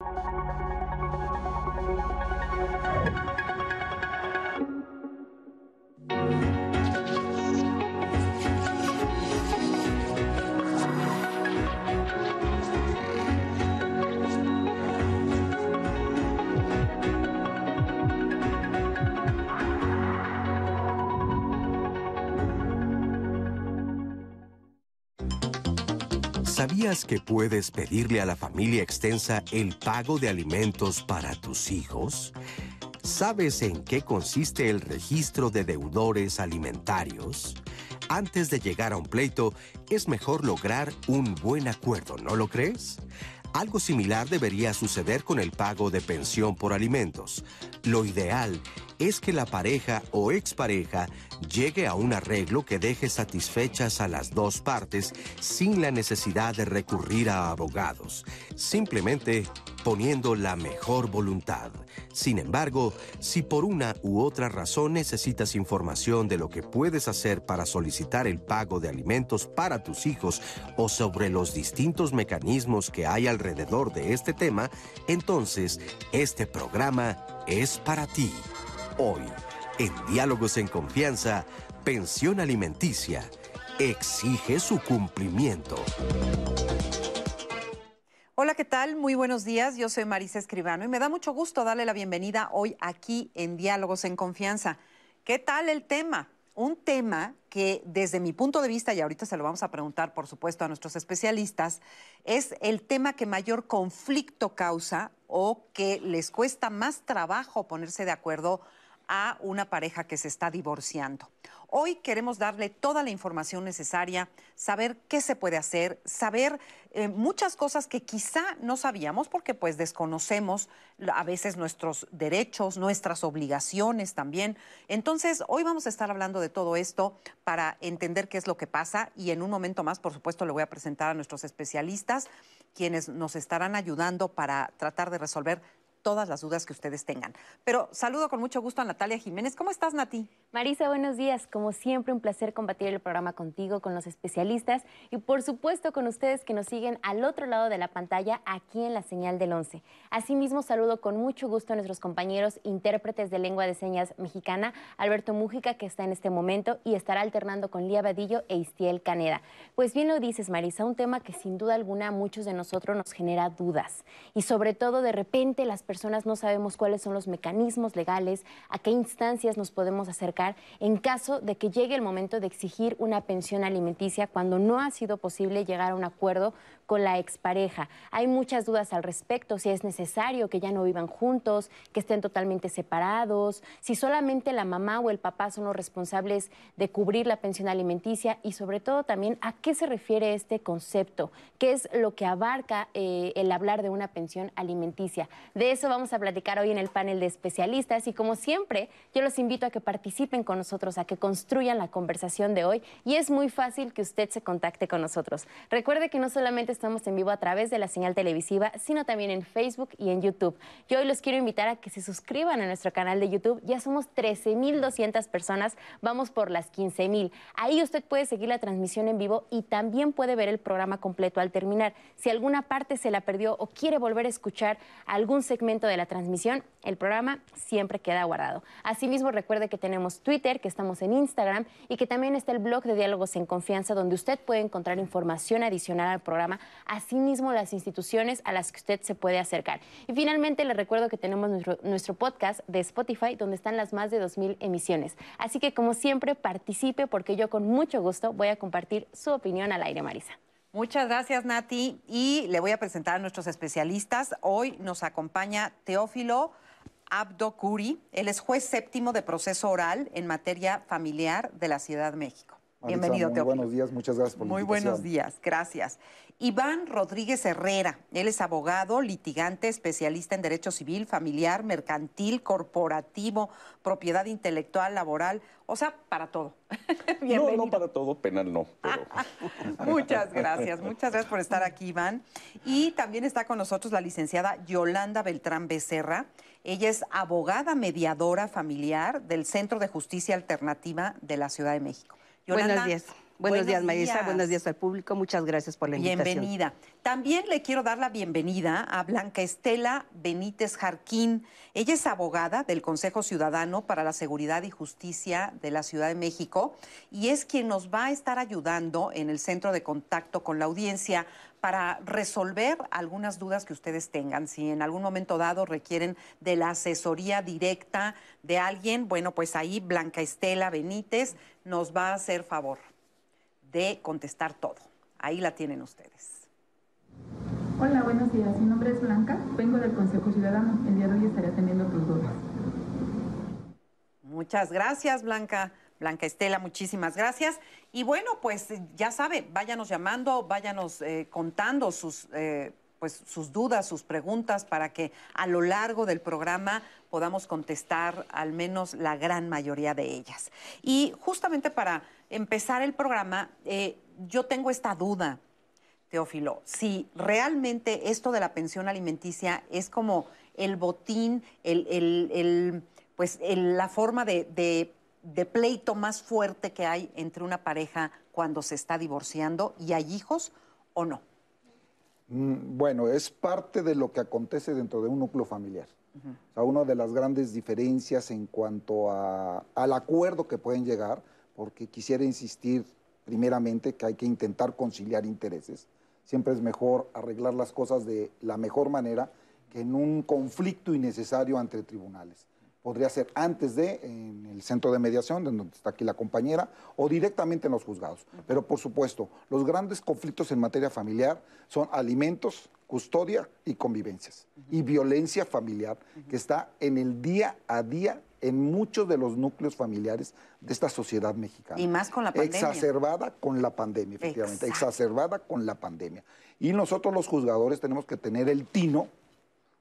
Thank you. ¿Sabías que puedes pedirle a la familia extensa el pago de alimentos para tus hijos? ¿Sabes en qué consiste el registro de deudores alimentarios? Antes de llegar a un pleito, es mejor lograr un buen acuerdo, ¿no lo crees? Algo similar debería suceder con el pago de pensión por alimentos. Lo ideal es que la pareja o expareja llegue a un arreglo que deje satisfechas a las dos partes sin la necesidad de recurrir a abogados, simplemente poniendo la mejor voluntad. Sin embargo, si por una u otra razón necesitas información de lo que puedes hacer para solicitar el pago de alimentos para tus hijos o sobre los distintos mecanismos que hay alrededor de este tema, entonces este programa es para ti. Hoy, en Diálogos en Confianza, pensión alimenticia exige su cumplimiento. Hola, ¿qué tal? Muy buenos días. Yo soy Marisa Escribano y me da mucho gusto darle la bienvenida hoy aquí en Diálogos en Confianza. ¿Qué tal el tema? Un tema que desde mi punto de vista, y ahorita se lo vamos a preguntar, por supuesto, a nuestros especialistas, es el tema que mayor conflicto causa o que les cuesta más trabajo ponerse de acuerdo a una pareja que se está divorciando. Hoy queremos darle toda la información necesaria, saber qué se puede hacer, saber eh, muchas cosas que quizá no sabíamos porque pues desconocemos a veces nuestros derechos, nuestras obligaciones también. Entonces, hoy vamos a estar hablando de todo esto para entender qué es lo que pasa y en un momento más, por supuesto, le voy a presentar a nuestros especialistas quienes nos estarán ayudando para tratar de resolver todas las dudas que ustedes tengan. Pero saludo con mucho gusto a Natalia Jiménez. ¿Cómo estás, Nati? Marisa, buenos días. Como siempre, un placer compartir el programa contigo, con los especialistas y por supuesto con ustedes que nos siguen al otro lado de la pantalla, aquí en la señal del 11. Asimismo, saludo con mucho gusto a nuestros compañeros intérpretes de lengua de señas mexicana, Alberto Mújica, que está en este momento y estará alternando con Lía Vadillo e Istiel Caneda. Pues bien lo dices, Marisa, un tema que sin duda alguna a muchos de nosotros nos genera dudas y sobre todo de repente las personas no sabemos cuáles son los mecanismos legales, a qué instancias nos podemos acercar en caso de que llegue el momento de exigir una pensión alimenticia cuando no ha sido posible llegar a un acuerdo con la expareja. Hay muchas dudas al respecto, si es necesario que ya no vivan juntos, que estén totalmente separados, si solamente la mamá o el papá son los responsables de cubrir la pensión alimenticia y sobre todo también a qué se refiere este concepto, qué es lo que abarca eh, el hablar de una pensión alimenticia. De eso vamos a platicar hoy en el panel de especialistas y como siempre yo los invito a que participen con nosotros, a que construyan la conversación de hoy y es muy fácil que usted se contacte con nosotros. Recuerde que no solamente estamos en vivo a través de la señal televisiva, sino también en Facebook y en YouTube. Yo hoy los quiero invitar a que se suscriban a nuestro canal de YouTube. Ya somos 13.200 personas, vamos por las 15.000. Ahí usted puede seguir la transmisión en vivo y también puede ver el programa completo al terminar. Si alguna parte se la perdió o quiere volver a escuchar algún segmento de la transmisión, el programa siempre queda guardado. Asimismo, recuerde que tenemos Twitter, que estamos en Instagram y que también está el blog de Diálogos en Confianza, donde usted puede encontrar información adicional al programa asimismo las instituciones a las que usted se puede acercar. Y finalmente le recuerdo que tenemos nuestro, podcast de Spotify donde están las más de 2.000 emisiones. Así que como siempre participe porque yo con mucho gusto voy a compartir su opinión al aire, Marisa. Muchas gracias, Nati. Y le voy a presentar a nuestros especialistas. Hoy nos acompaña Teófilo Abdo Curi. Él es juez séptimo de proceso oral en materia familiar de la Ciudad de México. Bienvenido, Muy buenos días, muchas gracias por la Muy buenos días, gracias. Iván Rodríguez Herrera, él es abogado, litigante, especialista en derecho civil, familiar, mercantil, corporativo, propiedad intelectual, laboral, o sea, para todo. no, no para todo, penal no. muchas gracias, muchas gracias por estar aquí, Iván. Y también está con nosotros la licenciada Yolanda Beltrán Becerra. Ella es abogada mediadora familiar del Centro de Justicia Alternativa de la Ciudad de México. Buenos días. Buenos, días, Marisa. Buenos días al público. Muchas gracias por la invitación. Bienvenida. También le quiero dar la bienvenida a Blanca Estela Benítez Jarquín. Ella es abogada del Consejo Ciudadano para la Seguridad y Justicia de la Ciudad de México y es quien nos va a estar ayudando en el centro de contacto con la audiencia para resolver algunas dudas que ustedes tengan. Si en algún momento dado requieren de la asesoría directa de alguien, bueno, pues ahí Blanca Estela Benítez nos va a hacer favor de contestar todo. Ahí la tienen ustedes. Hola, buenos días. Mi nombre es Blanca. Vengo del Consejo Ciudadano. El día de hoy estaré atendiendo tus dudas. Muchas gracias, Blanca. Blanca Estela, muchísimas gracias. Y bueno, pues ya sabe, váyanos llamando, váyanos eh, contando sus, eh, pues, sus dudas, sus preguntas, para que a lo largo del programa podamos contestar al menos la gran mayoría de ellas. Y justamente para empezar el programa, eh, yo tengo esta duda, Teófilo, si realmente esto de la pensión alimenticia es como el botín, el, pues la forma de de pleito más fuerte que hay entre una pareja cuando se está divorciando y hay hijos o no? Mm, bueno, es parte de lo que acontece dentro de un núcleo familiar. O sea, una de las grandes diferencias en cuanto al acuerdo que pueden llegar, porque quisiera insistir primeramente que hay que intentar conciliar intereses. Siempre es mejor arreglar las cosas de la mejor manera que en un conflicto innecesario entre tribunales podría ser antes de, en el centro de mediación, donde está aquí la compañera, o directamente en los juzgados. Pero por supuesto, los grandes conflictos en materia familiar son alimentos, custodia y convivencias. Y violencia familiar, que está en el día a día en muchos de los núcleos familiares de esta sociedad mexicana. Y más con la pandemia. Exacerbada con la pandemia, efectivamente. Exacerbada con la pandemia. Y nosotros los juzgadores tenemos que tener el tino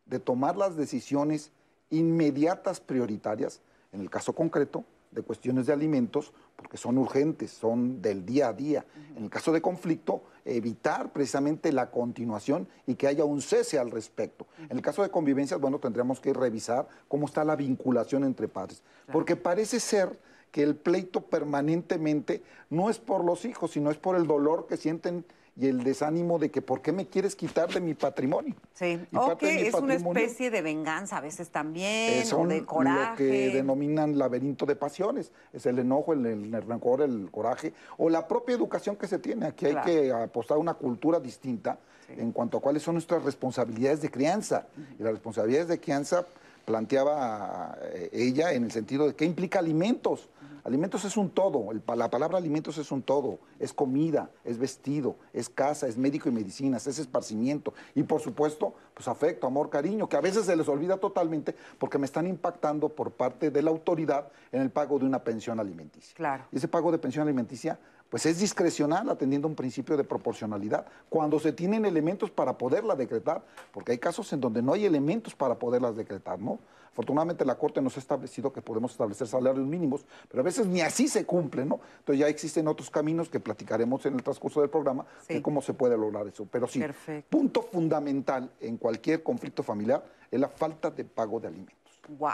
de tomar las decisiones inmediatas prioritarias, en el caso concreto, de cuestiones de alimentos, porque son urgentes, son del día a día. En el caso de conflicto, evitar precisamente la continuación y que haya un cese al respecto. En el caso de convivencias, bueno, tendríamos que revisar cómo está la vinculación entre padres, porque parece ser que el pleito permanentemente no es por los hijos, sino es por el dolor que sienten y el desánimo de que ¿por qué me quieres quitar de mi patrimonio? Sí, o que es una especie de venganza a veces también, o de coraje. lo que denominan laberinto de pasiones, es el enojo, el, el, rencor, el coraje, o la propia educación que se tiene. Aquí hay que apostar a una cultura distinta en cuanto a cuáles son nuestras responsabilidades de crianza. Y las responsabilidades de crianza planteaba eh, ella en el sentido de qué implica alimentos. Alimentos es un todo, la palabra alimentos es un todo, es comida, es vestido, es casa, es médico y medicinas, es esparcimiento y por supuesto, pues afecto, amor, cariño, que a veces se les olvida totalmente porque me están impactando por parte de la autoridad en el pago de una pensión alimenticia. Claro. Y ese pago de pensión alimenticia pues es discrecional atendiendo un principio de proporcionalidad. Cuando se tienen elementos para poderla decretar, porque hay casos en donde no hay elementos para poderlas decretar, ¿no? Afortunadamente la Corte nos ha establecido que podemos establecer salarios mínimos, pero a veces ni así se cumple, ¿no? Entonces ya existen otros caminos que platicaremos en el transcurso del programa de cómo se puede lograr eso. Pero sí, punto fundamental en cualquier conflicto familiar es la falta de pago de alimentos. Wow.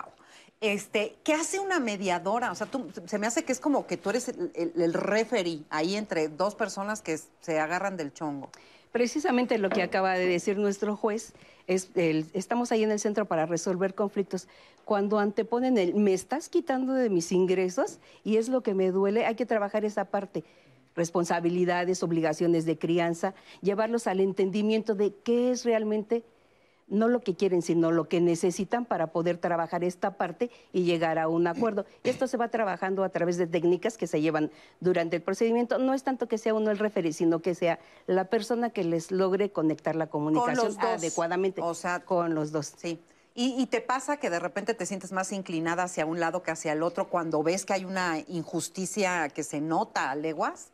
Este, ¿Qué hace una mediadora? O sea, se me hace que es como que tú eres el, el, referee ahí entre dos personas que se agarran del chongo. Precisamente lo que acaba de decir nuestro juez es, estamos ahí en el centro para resolver conflictos. Cuando anteponen el, me estás quitando de mis ingresos y es lo que me duele, hay que trabajar esa parte responsabilidades, obligaciones de crianza, llevarlos al entendimiento de qué es realmente no lo que quieren, sino lo que necesitan para poder trabajar esta parte y llegar a un acuerdo. Esto se va trabajando a través de técnicas que se llevan durante el procedimiento. No es tanto que sea uno el referir, sino que sea la persona que les logre conectar la comunicación adecuadamente o sea, con los dos. Sí. ¿Y, ¿Y, te pasa que de repente te sientes más inclinada hacia un lado que hacia el otro cuando ves que hay una injusticia que se nota a leguas?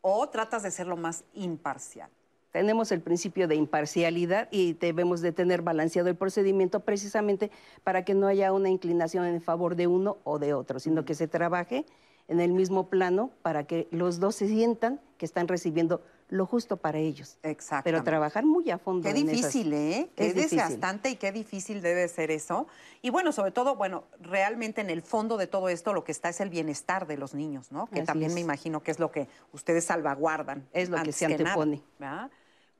¿O tratas de ser lo más imparcial? Tenemos el principio de imparcialidad y debemos de tener balanceado el procedimiento precisamente para que no haya una inclinación en favor de uno o de otro, sino que se trabaje en el mismo plano para que los dos se sientan que están recibiendo lo justo para ellos. Exacto. Pero trabajar muy a fondo. Qué difícil, ¿eh? Qué es desgastante y qué difícil debe ser eso. Y bueno, sobre todo, bueno, realmente en el fondo de todo esto lo que está es el bienestar de los niños, ¿no? Que también me imagino que es lo que ustedes salvaguardan. Es lo que se antepone.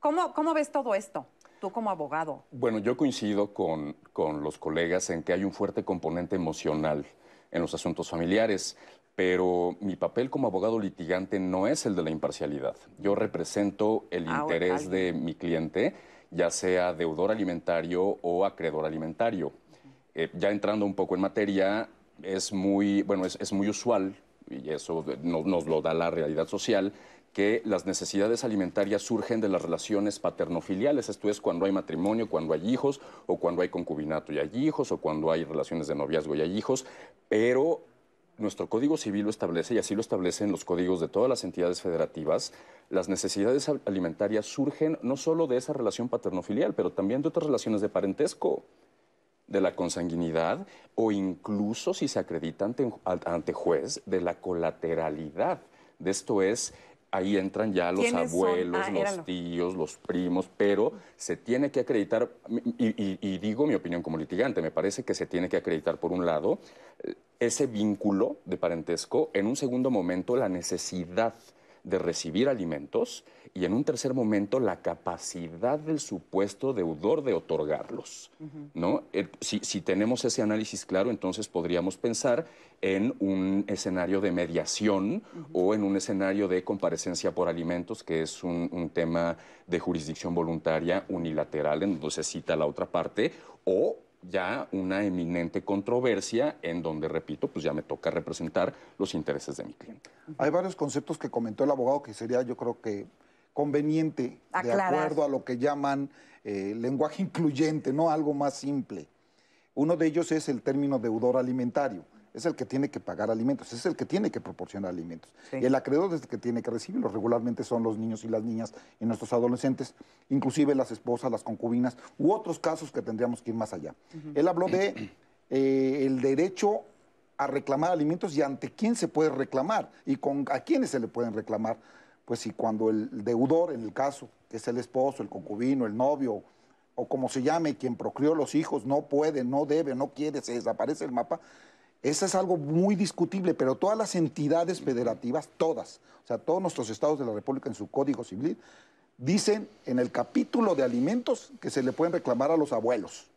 ¿Cómo, ¿Cómo ves todo esto? Tú como abogado. Bueno, yo coincido con, con los colegas en que hay un fuerte componente emocional en los asuntos familiares pero mi papel como abogado litigante no es el de la imparcialidad. Yo represento el ah, interés de mi cliente, ya sea deudor alimentario o acreedor alimentario. Eh, ya entrando un poco en materia, es muy, bueno, es, muy usual, y eso nos lo da la realidad social, que las necesidades alimentarias surgen de las relaciones paternofiliales, esto es cuando hay matrimonio, cuando hay hijos, o cuando hay concubinato y hay hijos, o cuando hay relaciones de noviazgo y hay hijos, pero nuestro Código Civil lo establece y así lo establecen los códigos de todas las entidades federativas, las necesidades alimentarias surgen no solo de esa relación paternofilial, pero también de otras relaciones de parentesco, de la consanguinidad o incluso, si se acredita ante, ante juez, de la colateralidad. De esto es ahí entran ya los abuelos, ah, los tíos, los primos, pero se tiene que acreditar, y, digo mi opinión como litigante, me parece que se tiene que acreditar por un lado eh, ese vínculo de parentesco, en un segundo momento la necesidad de recibir alimentos y en un tercer momento la capacidad del supuesto deudor de otorgarlos. ¿no? Eh, si, tenemos ese análisis claro, entonces podríamos pensar en un escenario de mediación o en un escenario de comparecencia por alimentos, que es un, tema de jurisdicción voluntaria unilateral, en donde se cita la otra parte, o ya una eminente controversia en donde, repito, pues ya me toca representar los intereses de mi cliente. Hay varios conceptos que comentó el abogado que sería, yo creo que conveniente, de acuerdo a lo que llaman eh, lenguaje incluyente, no algo más simple. Uno de ellos es el término deudor alimentario es el que tiene que pagar alimentos, es el que tiene que proporcionar alimentos. Y el acreedor es el que tiene que recibirlos. Regularmente son los niños y las niñas y nuestros adolescentes, inclusive las esposas, las concubinas, u otros casos que tendríamos que ir más allá. Él habló de eh, el derecho a reclamar alimentos y ante quién se puede reclamar y con a quiénes se le pueden reclamar. Pues si cuando el deudor, en el caso, que es el esposo, el concubino, el novio, o como se llame, quien procreó los hijos, no puede, no debe, no quiere, se desaparece el mapa, eso es algo muy discutible, pero todas las entidades federativas, todas, o sea, todos nuestros estados de la República en su Código Civil, dicen en el capítulo de alimentos que se le pueden reclamar a los abuelos.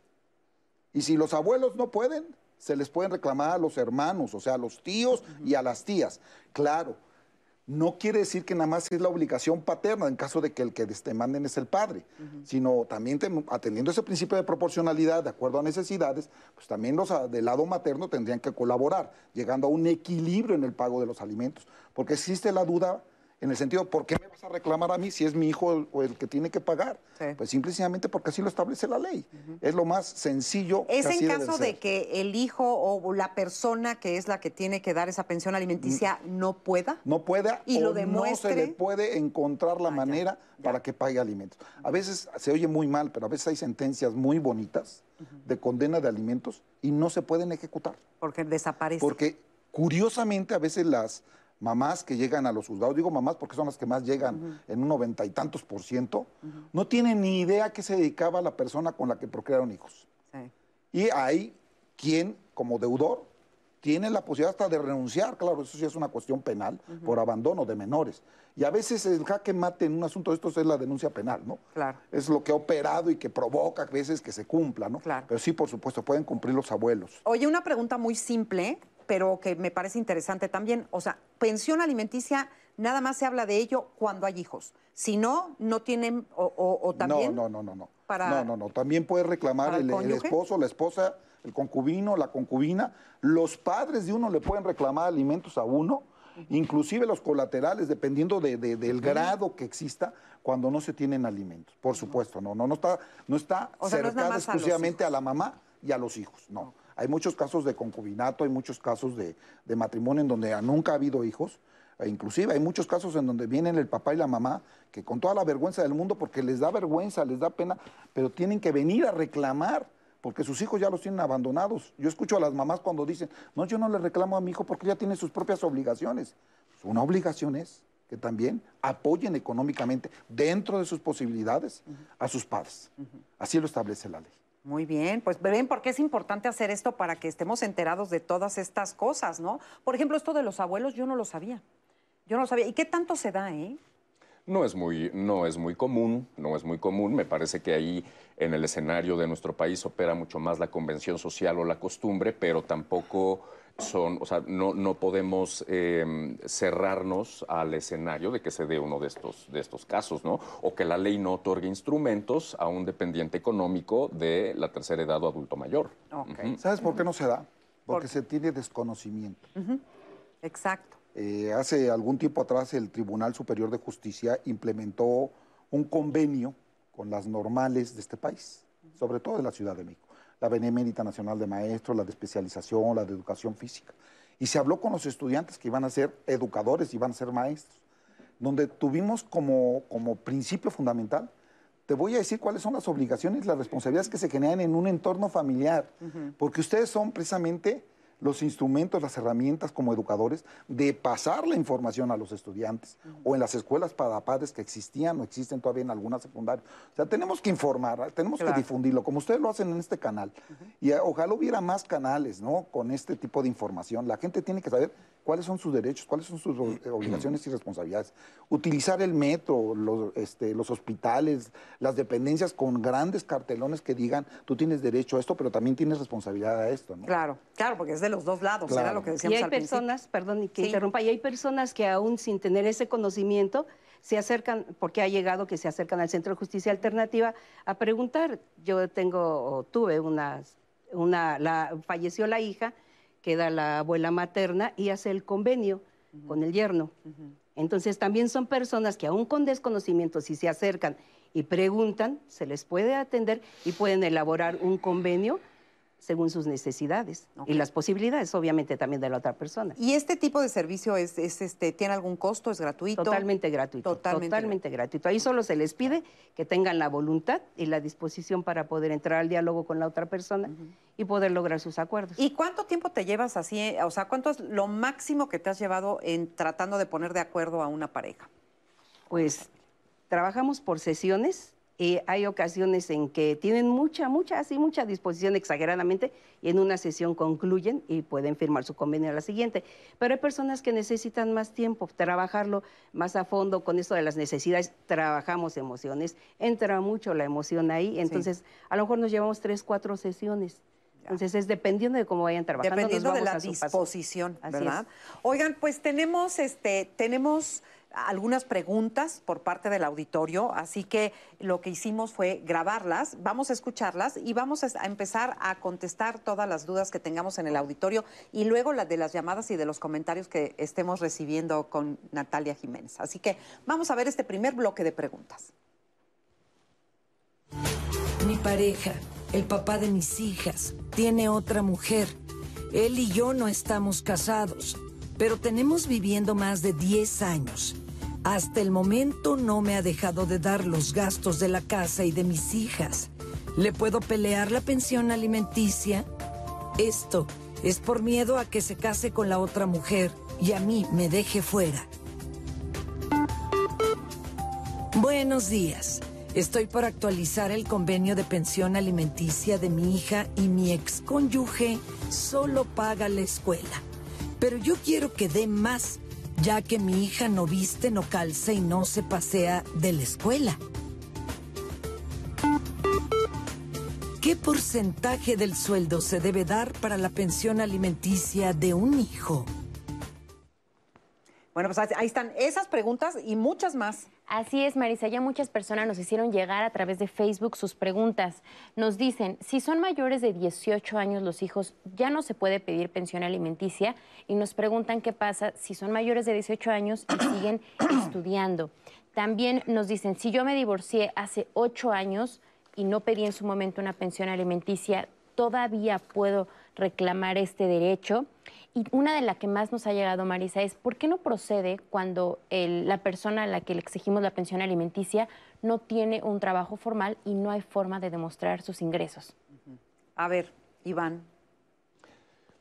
Y si los abuelos no pueden, se les pueden reclamar a los hermanos, o sea, a los tíos y a las tías. Claro, no quiere decir que nada más es la obligación paterna en caso de que el que te manden es el padre, sino también atendiendo ese principio de proporcionalidad de acuerdo a necesidades, pues también los ah, del lado materno tendrían que colaborar, llegando a un equilibrio en el pago de los alimentos, porque existe la duda en el sentido, ¿por qué me vas a reclamar a mí si es mi hijo o el que tiene que pagar? Pues simplemente porque así lo establece la ley. Es lo más sencillo. ¿Es en caso de que el hijo o la persona que es la que tiene que dar esa pensión alimenticia mm. no pueda? No pueda y lo demuestre. no se le puede encontrar la ah, manera para que pague alimentos. A veces se oye muy mal, pero a veces hay sentencias muy bonitas de condena de alimentos y no se pueden ejecutar. Porque desaparece. Porque curiosamente a veces las mamás que llegan a los juzgados, digo mamás porque son las que más llegan en un noventa y tantos por ciento, no tienen ni idea a qué se dedicaba la persona con la que procrearon hijos. Y hay quien, como deudor, tiene la posibilidad hasta de renunciar, claro, eso sí es una cuestión penal, por abandono de menores. Y a veces el jaque mate en un asunto de estos es la denuncia penal, ¿no? Claro. Es lo que ha operado y que provoca a veces que se cumpla, ¿no? Claro. Pero sí, por supuesto, pueden cumplir los abuelos. Oye, una pregunta muy simple, pero que me parece interesante también. O sea, pensión alimenticia, nada más se habla de ello cuando hay hijos. Si no, no tienen, o, también... No, no, no, no, no. No, no, no. También puede reclamar el, esposo, la esposa, el concubino, la concubina. Los padres de uno le pueden reclamar alimentos a uno, inclusive los colaterales, dependiendo del grado que exista, cuando no se tienen alimentos. Por supuesto, no, no, no está, no está cercado exclusivamente a, la mamá y a los hijos, no. Hay muchos casos de concubinato, hay muchos casos de, matrimonio en donde nunca ha habido hijos. E inclusive hay muchos casos en donde vienen el papá y la mamá que con toda la vergüenza del mundo, porque les da vergüenza, les da pena, pero tienen que venir a reclamar porque sus hijos ya los tienen abandonados. Yo escucho a las mamás cuando dicen, no, yo no le reclamo a mi hijo porque ya tiene sus propias obligaciones. Una obligación es que también apoyen económicamente dentro de sus posibilidades a sus padres. Así lo establece la ley. Muy bien, pues ven por qué es importante hacer esto para que estemos enterados de todas estas cosas, ¿no? Por ejemplo, esto de los abuelos yo no lo sabía. Yo no lo sabía. ¿Y qué tanto se da, eh? No es, muy, no es muy común, no es muy común. Me parece que ahí en el escenario de nuestro país opera mucho más la convención social o la costumbre, pero tampoco son, o sea, no, no podemos em, cerrarnos al escenario de que se dé uno de estos, de estos casos, ¿no? O que la ley no otorgue instrumentos a un dependiente económico de la tercera edad o adulto mayor. ¿Sabes por qué no se da? Porque se tiene desconocimiento. Exacto. Eh, hace algún tiempo atrás el Tribunal Superior de Justicia implementó un convenio con las normales de este país, sobre todo de la Ciudad de México la Benemérita Nacional de Maestros, la de especialización, la de educación física. Y se habló con los estudiantes que iban a ser educadores, iban a ser maestros, donde tuvimos como, como principio fundamental, te voy a decir cuáles son las obligaciones, las responsabilidades que se generan en un entorno familiar, porque ustedes son precisamente los instrumentos, las herramientas como educadores de pasar la información a los estudiantes o en las escuelas para padres que existían o existen todavía en algunas secundarias. O sea, tenemos que informar, tenemos que difundirlo, como ustedes lo hacen en este canal. Y eh, ojalá hubiera más canales, ¿no? Con este tipo de información. La gente tiene que saber cuáles son sus derechos, cuáles son sus eh, obligaciones y responsabilidades. Utilizar el metro, los, este, los hospitales, las dependencias con grandes cartelones que digan, tú tienes derecho a esto, pero también tienes responsabilidad a esto. ¿no? Claro, claro, porque es de los dos lados, era lo que decíamos Y hay personas, perdón que interrumpa, y hay personas que aún sin tener ese conocimiento se acercan, porque ha llegado que se acercan al Centro de Justicia Alternativa a preguntar. Yo tengo, o tuve una, una la, falleció la hija, queda la abuela materna y hace el convenio con el yerno. Entonces también son personas que aún con desconocimiento, si se acercan y preguntan, se les puede atender y pueden elaborar un convenio según sus necesidades y las posibilidades, obviamente, también de la otra persona. ¿Y este tipo de servicio es, este, tiene algún costo? ¿Es gratuito? Totalmente gratuito. Totalmente, gratuito. Ahí solo se les pide que tengan la voluntad y la disposición para poder entrar al diálogo con la otra persona y poder lograr sus acuerdos. ¿Y cuánto tiempo te llevas así? O sea, ¿cuánto es lo máximo que te has llevado en tratando de poner de acuerdo a una pareja? Pues trabajamos por sesiones eh, hay ocasiones en que tienen mucha, mucha, así mucha disposición exageradamente y en una sesión concluyen y pueden firmar su convenio a la siguiente. Pero hay personas que necesitan más tiempo, trabajarlo más a fondo con esto de las necesidades. Trabajamos emociones, entra mucho la emoción ahí, entonces a lo mejor nos llevamos tres, cuatro sesiones. Entonces es dependiendo de cómo vayan trabajando. Dependiendo de la disposición, ¿verdad? Oigan, pues tenemos, este, tenemos algunas preguntas por parte del auditorio, así que lo que hicimos fue grabarlas, vamos a escucharlas y vamos a empezar a contestar todas las dudas que tengamos en el auditorio y luego las de las llamadas y de los comentarios que estemos recibiendo con Natalia Jiménez. Así que vamos a ver este primer bloque de preguntas. Mi pareja, el papá de mis hijas, tiene otra mujer. Él y yo no estamos casados pero tenemos viviendo más de 10 años. Hasta el momento no me ha dejado de dar los gastos de la casa y de mis hijas. ¿Le puedo pelear la pensión alimenticia? Esto es por miedo a que se case con la otra mujer y a mí me deje fuera. Buenos días. Estoy por actualizar el convenio de pensión alimenticia de mi hija y mi ex cónyuge solo paga la escuela. Pero yo quiero que dé más, ya que mi hija no viste, no calza y no se pasea de la escuela. ¿Qué porcentaje del sueldo se debe dar para la pensión alimenticia de un hijo? Bueno, pues ahí están esas preguntas y muchas más. Así es, Marisa. Ya muchas personas nos hicieron llegar a través de Facebook sus preguntas. Nos dicen, si son mayores de 18 años los hijos, ya no se puede pedir pensión alimenticia. Y nos preguntan qué pasa si son mayores de 18 años y siguen estudiando. También nos dicen, si yo me divorcié hace 8 años y no pedí en su momento una pensión alimenticia, ¿todavía puedo reclamar este derecho? Y una de las que más nos ha llegado, Marisa, es ¿por qué no procede cuando la persona a la que le exigimos la pensión alimenticia no tiene un trabajo formal y no hay forma de demostrar sus ingresos? A ver, Iván.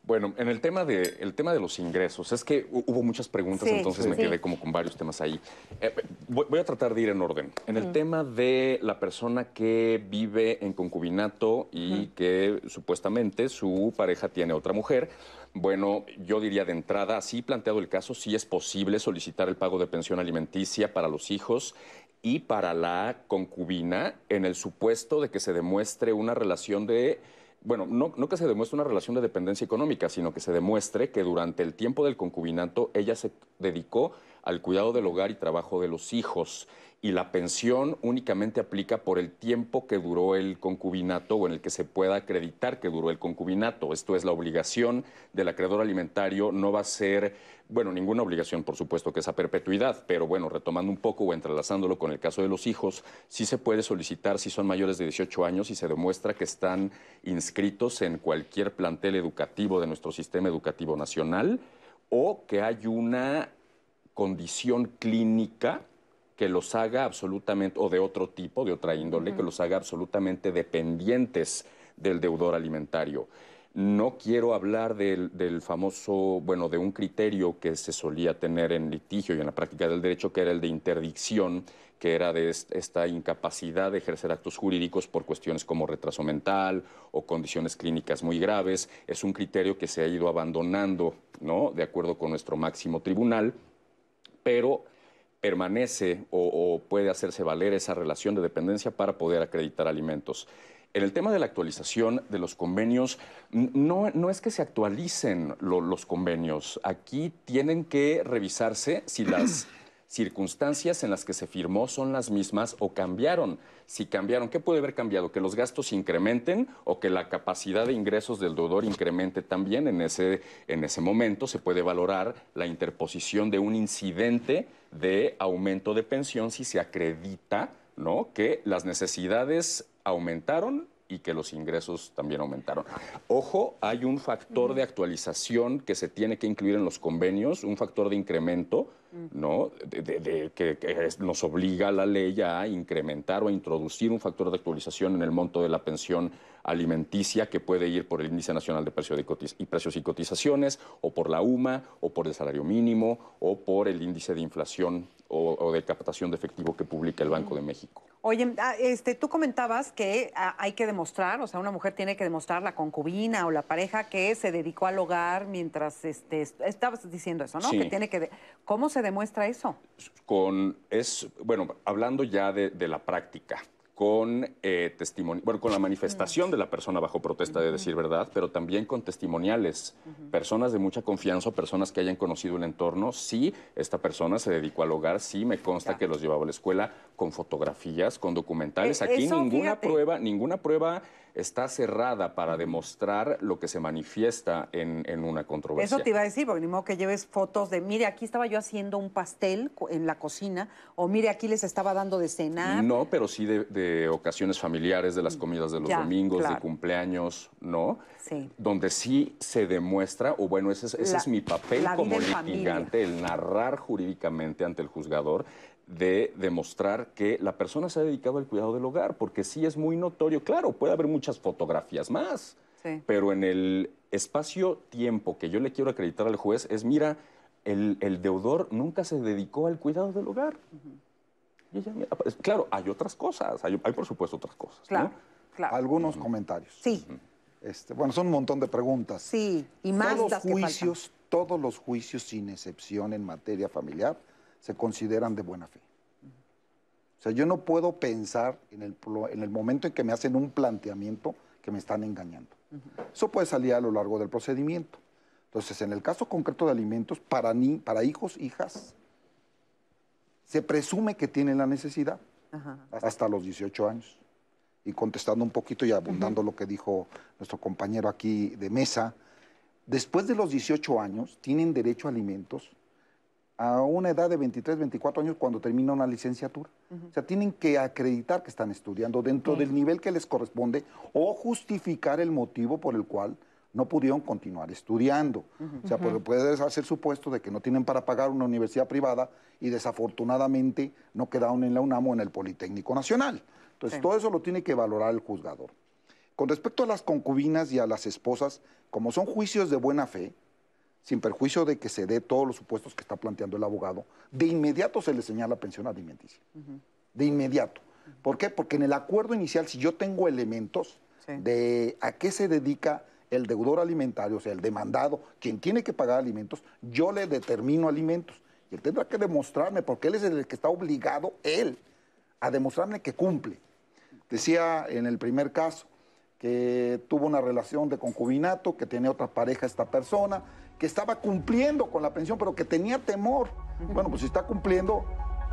Bueno, en el tema de, el tema de los ingresos, es que hu- hubo muchas preguntas, Sí, entonces sí. me quedé como con varios temas ahí. Eh, voy, voy a tratar de ir en orden. En el tema de la persona que vive en concubinato y que supuestamente su pareja tiene otra mujer, bueno, yo diría de entrada, así planteado el caso, sí es posible solicitar el pago de pensión alimenticia para los hijos y para la concubina en el supuesto de que se demuestre una relación de bueno, no, no que se demuestre una relación de dependencia económica, sino que se demuestre que durante el tiempo del concubinato ella se dedicó al cuidado del hogar y trabajo de los hijos. Y la pensión únicamente aplica por el tiempo que duró el concubinato o en el que se pueda acreditar que duró el concubinato. Esto es la obligación del acreedor alimentario, no va a ser, bueno, ninguna obligación, por supuesto, que es a perpetuidad, pero bueno, retomando un poco o entrelazándolo con el caso de los hijos, sí se puede solicitar si son mayores de 18 años y se demuestra que están inscritos en cualquier plantel educativo de nuestro sistema educativo nacional o que hay una condición clínica que los haga absolutamente, o de otro tipo, de otra índole, que los haga absolutamente dependientes del deudor alimentario. No quiero hablar del, del famoso, bueno, de un criterio que se solía tener en litigio y en la práctica del derecho, que era el de interdicción, que era de est- esta incapacidad de ejercer actos jurídicos por cuestiones como retraso mental o condiciones clínicas muy graves. Es un criterio que se ha ido abandonando, ¿no? De acuerdo con nuestro máximo tribunal pero permanece o, o puede hacerse valer esa relación de dependencia para poder acreditar alimentos. En el tema de la actualización de los convenios, no, no es que se actualicen lo- los convenios. Aquí tienen que revisarse si las circunstancias en las que se firmó son las mismas o cambiaron. Si cambiaron, ¿qué puede haber cambiado? Que los gastos incrementen o que la capacidad de ingresos del deudor incremente también. En ese, en ese momento se puede valorar la interposición de un incidente de aumento de pensión si se acredita ¿no? que las necesidades aumentaron y que los ingresos también aumentaron. Ojo, hay un factor de actualización que se tiene que incluir en los convenios, un factor de incremento, ¿no? De- de- de- que, nos obliga la ley a incrementar o a introducir un factor de actualización en el monto de la pensión alimenticia que puede ir por el Índice Nacional de Precio de Cotiz- y Precios y Cotizaciones, o por la UMA, o por el salario mínimo, o por el índice de inflación o, o de captación de efectivo que publica el Banco de México. Oye, ah, este, tú comentabas que ah, hay que demostrar, o sea, una mujer tiene que demostrar la concubina o la pareja que se dedicó al hogar mientras, este, est- estabas diciendo eso, ¿no? Sí. Que tiene que, ¿cómo se demuestra eso? con es bueno hablando ya de, de la práctica con eh, testimonio bueno con la manifestación de la persona bajo protesta de decir verdad pero también con testimoniales personas de mucha confianza o personas que hayan conocido el entorno sí esta persona se dedicó al hogar sí me consta Ya. que los llevaba a la escuela con fotografías con documentales Eh, aquí eso, ninguna fíjate. prueba ninguna prueba está cerrada para demostrar lo que se manifiesta en, en una controversia Eso te iba a decir, porque ni modo que lleves fotos de, mire, aquí estaba yo haciendo un pastel en la cocina, o mire, aquí les estaba dando de cenar. No, pero sí de, de ocasiones familiares, de las comidas de los Ya, domingos, claro. de cumpleaños, ¿no? Sí. Donde sí se demuestra, o bueno, ese, es- ese La- es mi papel como litigante, el narrar jurídicamente ante el juzgador de demostrar que la persona se ha dedicado al cuidado del hogar, porque sí es muy notorio. Claro, puede haber muchas fotografías más, Sí. pero en el espacio-tiempo que yo le quiero acreditar al juez es, mira, el, el deudor nunca se dedicó al cuidado del hogar. Y ella, mira, pues, claro, hay otras cosas, hay, hay por supuesto otras cosas. ¿no? Claro, claro. Algunos comentarios. Sí, Este, bueno, son un montón de preguntas. sí, y más todos las los que juicios, todos los juicios sin excepción en materia familiar se consideran de buena fe. O sea, yo no puedo pensar en el, en el momento en que me hacen un planteamiento que me están engañando. Eso puede salir a lo largo del procedimiento. Entonces, en el caso concreto de alimentos, para, ni, para hijos, hijas, se presume que tienen la necesidad Ajá. hasta los 18 años. Y contestando un poquito y abundando lo que dijo nuestro compañero aquí de mesa, después de los 18 años tienen derecho a alimentos a una edad de 23, 24 años cuando termina una licenciatura. O sea, tienen que acreditar que están estudiando dentro del nivel que les corresponde o justificar el motivo por el cual no pudieron continuar estudiando. O sea, porque puede hacer supuesto de que no tienen para pagar una universidad privada y desafortunadamente no quedaron en la UNAM o en el Politécnico Nacional. Entonces, Sí. todo eso lo tiene que valorar el juzgador. Con respecto a las concubinas y a las esposas, como son juicios de buena fe, sin perjuicio de que se dé todos los supuestos que está planteando el abogado, de inmediato se le señala pensión alimenticia. De inmediato. ¿Por qué? Porque en el acuerdo inicial, si yo tengo elementos de a qué se dedica el deudor alimentario, o sea, el demandado, quien tiene que pagar alimentos, yo le determino alimentos. Y él tendrá que demostrarme, porque él es el que está obligado, él, a demostrarme que cumple. Decía en el primer caso que tuvo una relación de concubinato, que tenía otra pareja esta persona, que estaba cumpliendo con la pensión, pero que tenía temor. Bueno, pues si está cumpliendo,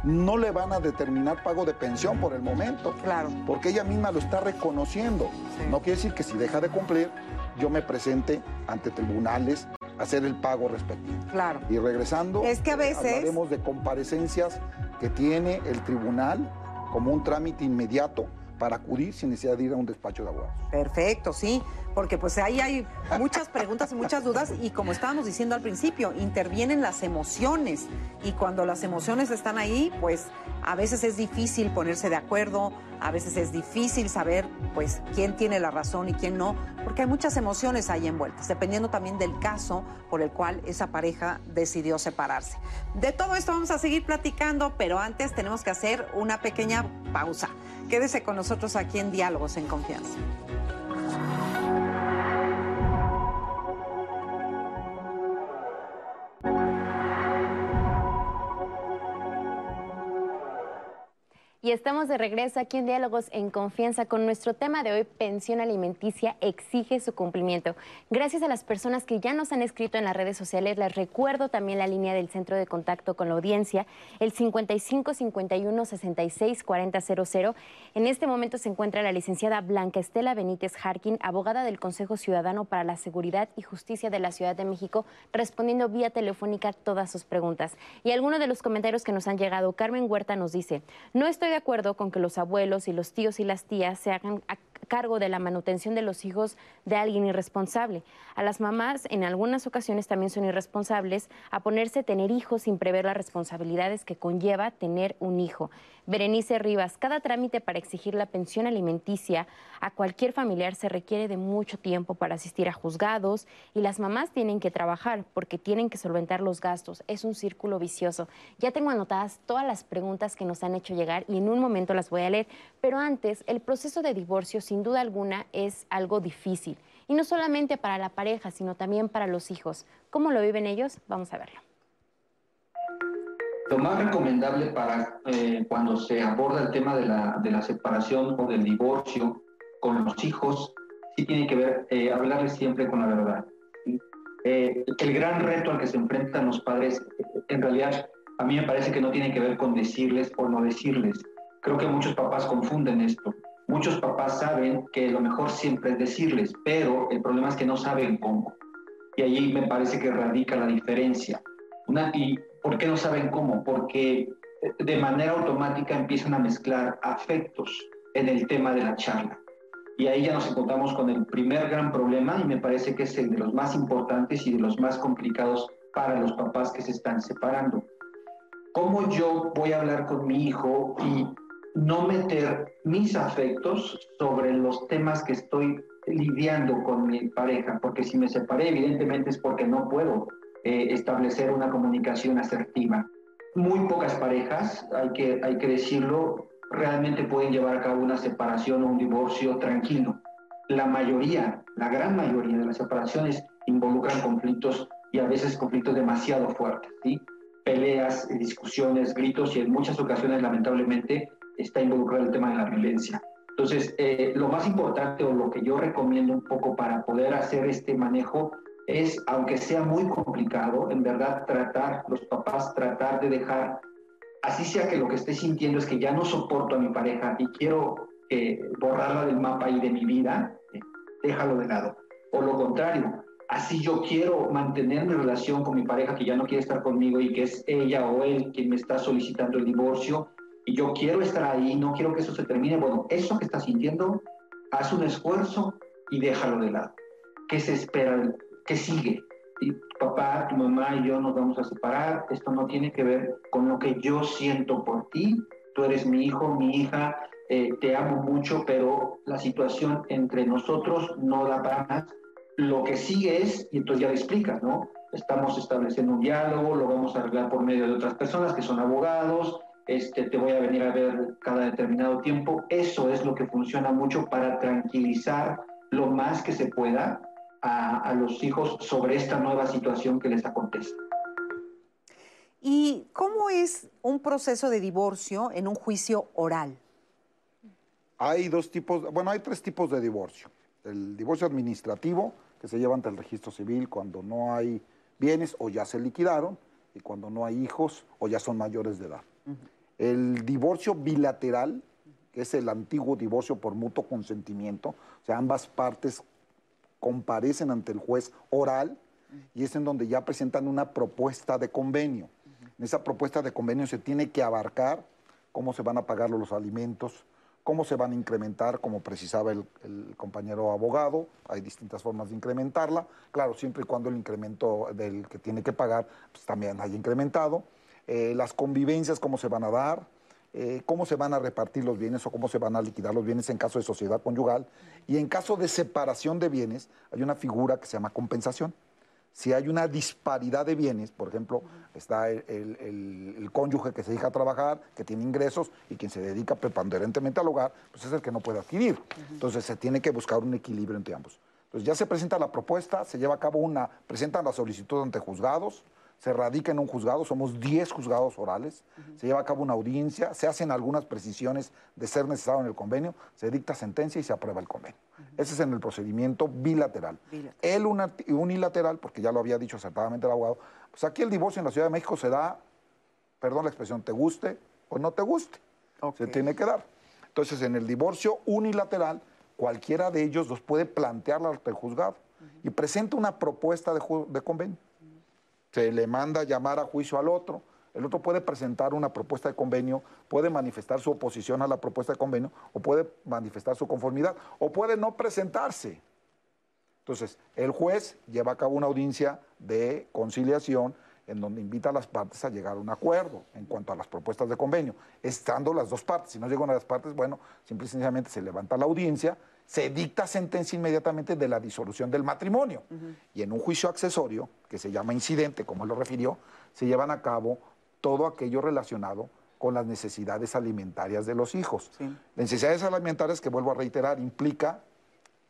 no le van a determinar pago de pensión por el momento. Claro. Porque ella misma lo está reconociendo. No quiere decir que si deja de cumplir, yo me presente ante tribunales a hacer el pago respectivo. Claro. Y regresando, es que a veces hablaremos de comparecencias que tiene el tribunal como un trámite inmediato para acudir sin necesidad de ir a un despacho de abogados. Perfecto, sí, porque pues ahí hay muchas preguntas y muchas dudas y como estábamos diciendo al principio, intervienen las emociones y cuando las emociones están ahí, pues a veces es difícil ponerse de acuerdo, a veces es difícil saber pues quién tiene la razón y quién no, porque hay muchas emociones ahí envueltas, dependiendo también del caso por el cual esa pareja decidió separarse. De todo esto vamos a seguir platicando, pero antes tenemos que hacer una pequeña pausa. Quédese con nosotros aquí en Diálogos en Confianza. Y estamos de regreso aquí en Diálogos en Confianza con nuestro tema de hoy, pensión alimenticia exige su cumplimiento. Gracias a las personas que ya nos han escrito en las redes sociales, les recuerdo también la línea del centro de contacto con la audiencia, el 55 51 66 40 00. En este momento se encuentra la licenciada Blanca Estela Benítez Harkin, abogada del Consejo Ciudadano para la Seguridad y Justicia de la Ciudad de México, respondiendo vía telefónica todas sus preguntas. Y algunos de los comentarios que nos han llegado, Carmen Huerta nos dice, no estoy de acuerdo con que los abuelos y los tíos y las tías se hagan cargo de la manutención de los hijos de alguien irresponsable. A las mamás en algunas ocasiones también son irresponsables a ponerse a tener hijos sin prever las responsabilidades que conlleva tener un hijo. Berenice Rivas, cada trámite para exigir la pensión alimenticia a cualquier familiar se requiere de mucho tiempo para asistir a juzgados y las mamás tienen que trabajar porque tienen que solventar los gastos. Es un círculo vicioso. Ya tengo anotadas todas las preguntas que nos han hecho llegar y en un momento las voy a leer, pero antes, el proceso de divorcio sin duda alguna es algo difícil y no solamente para la pareja, sino también para los hijos. ¿Cómo lo viven ellos? Vamos a verlo. Lo más recomendable para eh, cuando se aborda el tema de la, de la, separación o del divorcio con los hijos, sí tiene que ver, eh, hablarles siempre con la verdad. Eh, el gran reto al que se enfrentan los padres, en realidad, a mí me parece que no tiene que ver con decirles o no decirles. Creo que muchos papás confunden esto. Muchos papás saben que lo mejor siempre es decirles, pero el problema es que no saben cómo. Y allí me parece que radica la diferencia. Y ¿Por qué no saben cómo? Porque de manera automática empiezan a mezclar afectos en el tema de la charla. Y ahí ya nos encontramos con el primer gran problema y me parece que es el de los más importantes y de los más complicados para los papás que se están separando. ¿Cómo yo voy a hablar con mi hijo y no meter mis afectos sobre los temas que estoy lidiando con mi pareja? Porque si me separé, evidentemente es porque no puedo eh, establecer una comunicación asertiva. Muy pocas parejas, hay que, hay que decirlo, realmente pueden llevar a cabo una separación o un divorcio tranquilo. La mayoría, la gran mayoría de las separaciones involucran conflictos y a veces conflictos demasiado fuertes, ¿sí? peleas, discusiones, gritos y en muchas ocasiones lamentablemente está involucrado el tema de la violencia. Entonces, eh, lo más importante o lo que yo recomiendo un poco para poder hacer este manejo es, aunque sea muy complicado, en verdad tratar, los papás tratar de dejar, así sea que lo que esté sintiendo es que ya no soporto a mi pareja y quiero eh, borrarla del mapa y de mi vida, eh, déjalo de lado. O lo contrario, así yo quiero mantener mi relación con mi pareja que ya no quiere estar conmigo y que es ella o él quien me está solicitando el divorcio y yo quiero estar ahí, no quiero que eso se termine. Bueno, eso que estás sintiendo, haz un esfuerzo y déjalo de lado. ¿Qué se espera ¿qué sigue? Y papá, tu mamá y yo nos vamos a separar, esto no tiene que ver con lo que yo siento por ti, tú eres mi hijo, mi hija, eh, te amo mucho, pero la situación entre nosotros no da para más. Lo que sigue es, y entonces ya le explicas, ¿no? Estamos estableciendo un diálogo, lo vamos a arreglar por medio de otras personas que son abogados, este, te voy a venir a ver cada determinado tiempo. Eso es lo que funciona mucho para tranquilizar lo más que se pueda a, a los hijos sobre esta nueva situación que les acontece. ¿Y cómo es un proceso de divorcio en un juicio oral? Hay dos tipos, bueno, hay tres tipos de divorcio. El divorcio administrativo, que se lleva ante el registro civil cuando no hay bienes o ya se liquidaron, y cuando no hay hijos o ya son mayores de edad. El divorcio bilateral, que es el antiguo divorcio por mutuo consentimiento, o sea, ambas partes comparecen ante el juez oral y es en donde ya presentan una propuesta de convenio. En esa propuesta de convenio se tiene que abarcar cómo se van a pagar los alimentos, cómo se van a incrementar, como precisaba el, compañero abogado, hay distintas formas de incrementarla, claro, siempre y cuando el incremento del que tiene que pagar pues, también haya incrementado, eh, las convivencias, cómo se van a dar, eh, cómo se van a repartir los bienes o cómo se van a liquidar los bienes en caso de sociedad conyugal, y en caso de separación de bienes hay una figura que se llama compensación si hay una disparidad de bienes, por ejemplo, está el, el, el, cónyuge que se dedica a trabajar, que tiene ingresos y quien se dedica preponderantemente al hogar, pues es el que no puede adquirir. Entonces se tiene que buscar un equilibrio entre ambos. Entonces ya se presenta la propuesta, se lleva a cabo una, presentan la solicitud ante juzgados, se radica en un juzgado, somos 10 juzgados orales, uh -huh. se lleva a cabo una audiencia, se hacen algunas precisiones de ser necesario en el convenio, se dicta sentencia y se aprueba el convenio. Uh -huh. Ese es en el procedimiento bilateral. bilateral. El una, unilateral, porque ya lo había dicho acertadamente el abogado, pues aquí el divorcio en la Ciudad de México se da, perdón la expresión, te guste o no te guste, okay. se tiene que dar. Entonces en el divorcio unilateral, cualquiera de ellos los puede plantear ante el juzgado uh -huh. y presenta una propuesta de, de convenio se le manda llamar a juicio al otro, el otro puede presentar una propuesta de convenio, puede manifestar su oposición a la propuesta de convenio, o puede manifestar su conformidad, o puede no presentarse. Entonces, el juez lleva a cabo una audiencia de conciliación en donde invita a las partes a llegar a un acuerdo en cuanto a las propuestas de convenio, estando las dos partes. Si no llegan a las partes, bueno, simple y sencillamente se levanta la audiencia, se dicta sentencia inmediatamente de la disolución del matrimonio. Uh -huh. Y en un juicio accesorio, que se llama incidente, como él lo refirió, se llevan a cabo todo aquello relacionado con las necesidades alimentarias de los hijos. Sí. Las necesidades alimentarias, que vuelvo a reiterar, implica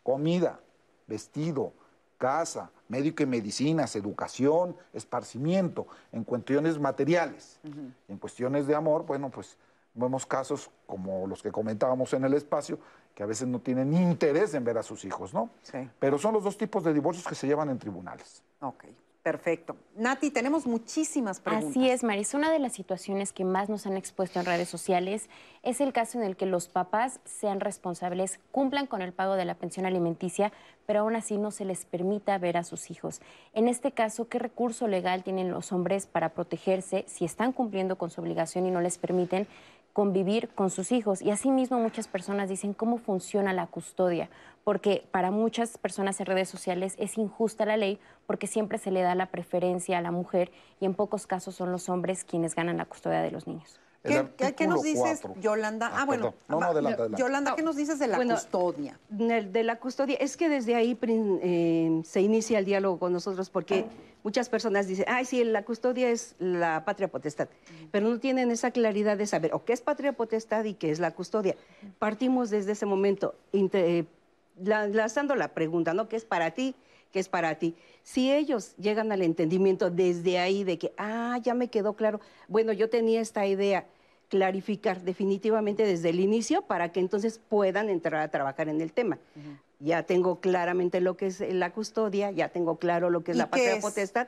comida, vestido, casa, médico y medicinas, educación, esparcimiento, en cuestiones materiales. Uh -huh. En cuestiones de amor, bueno, pues vemos casos como los que comentábamos en el espacio, que a veces no tienen interés en ver a sus hijos, ¿no? Sí. Pero son los dos tipos de divorcios que se llevan en tribunales. Ok, perfecto. Nati, tenemos muchísimas preguntas. Así es, Maris. Una de las situaciones que más nos han expuesto en redes sociales es el caso en el que los papás sean responsables, cumplan con el pago de la pensión alimenticia, pero aún así no se les permita ver a sus hijos. En este caso, ¿qué recurso legal tienen los hombres para protegerse si están cumpliendo con su obligación y no les permiten convivir con sus hijos. Y asimismo muchas personas dicen cómo funciona la custodia, porque para muchas personas en redes sociales es injusta la ley porque siempre se le da la preferencia a la mujer y en pocos casos son los hombres quienes ganan la custodia de los niños. ¿Qué, ¿Qué, nos dices, cuatro. Yolanda? Ah, bueno, no, no, adelante, adelante. Yolanda, ¿qué nos dices de la bueno, custodia? De la custodia, es que desde ahí eh, se inicia el diálogo con nosotros porque muchas personas dicen, ay, sí, la custodia es la patria potestad, pero no tienen esa claridad de saber o qué es patria potestad y qué es la custodia. Partimos desde ese momento, eh, lanzando la pregunta, ¿no? ¿Qué es para ti? ¿Qué es para ti? Si ellos llegan al entendimiento desde ahí de que, ah, ya me quedó claro, bueno, yo tenía esta idea, clarificar definitivamente desde el inicio para que entonces puedan entrar a trabajar en el tema. Uh -huh. Ya tengo claramente lo que es la custodia, ya tengo claro lo que es la patria es? potestad.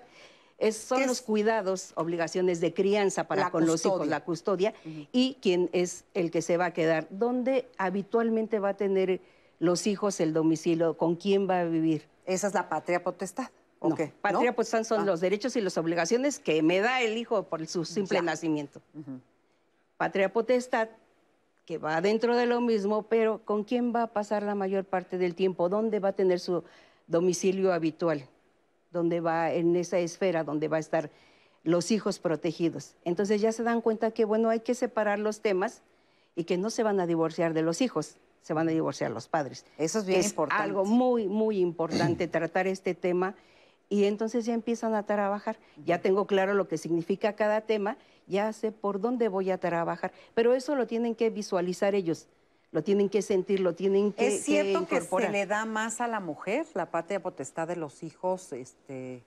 Es, son los es? cuidados, obligaciones de crianza para la con custodia. los hijos, la custodia, uh -huh. y quién es el que se va a quedar, dónde habitualmente va a tener los hijos el domicilio, con quién va a vivir. Esa es la patria potestad. No, okay. patria ¿No? potestad son ah. los derechos y las obligaciones que me da el hijo por su simple ya. nacimiento. Uh -huh patria potestad, que va dentro de lo mismo, pero ¿con quién va a pasar la mayor parte del tiempo? ¿Dónde va a tener su domicilio habitual? ¿Dónde va en esa esfera donde va a estar los hijos protegidos? Entonces ya se dan cuenta que, bueno, hay que separar los temas y que no se van a divorciar de los hijos, se van a divorciar los padres. Eso es bien importante. Algo muy, muy importante tratar este tema y entonces ya empiezan a trabajar. Ya tengo claro lo que significa cada tema, ya sé por dónde voy a trabajar, pero eso lo tienen que visualizar ellos, lo tienen que sentir, lo tienen que ¿Es cierto que, se le da más a la mujer la patria potestad de los hijos este,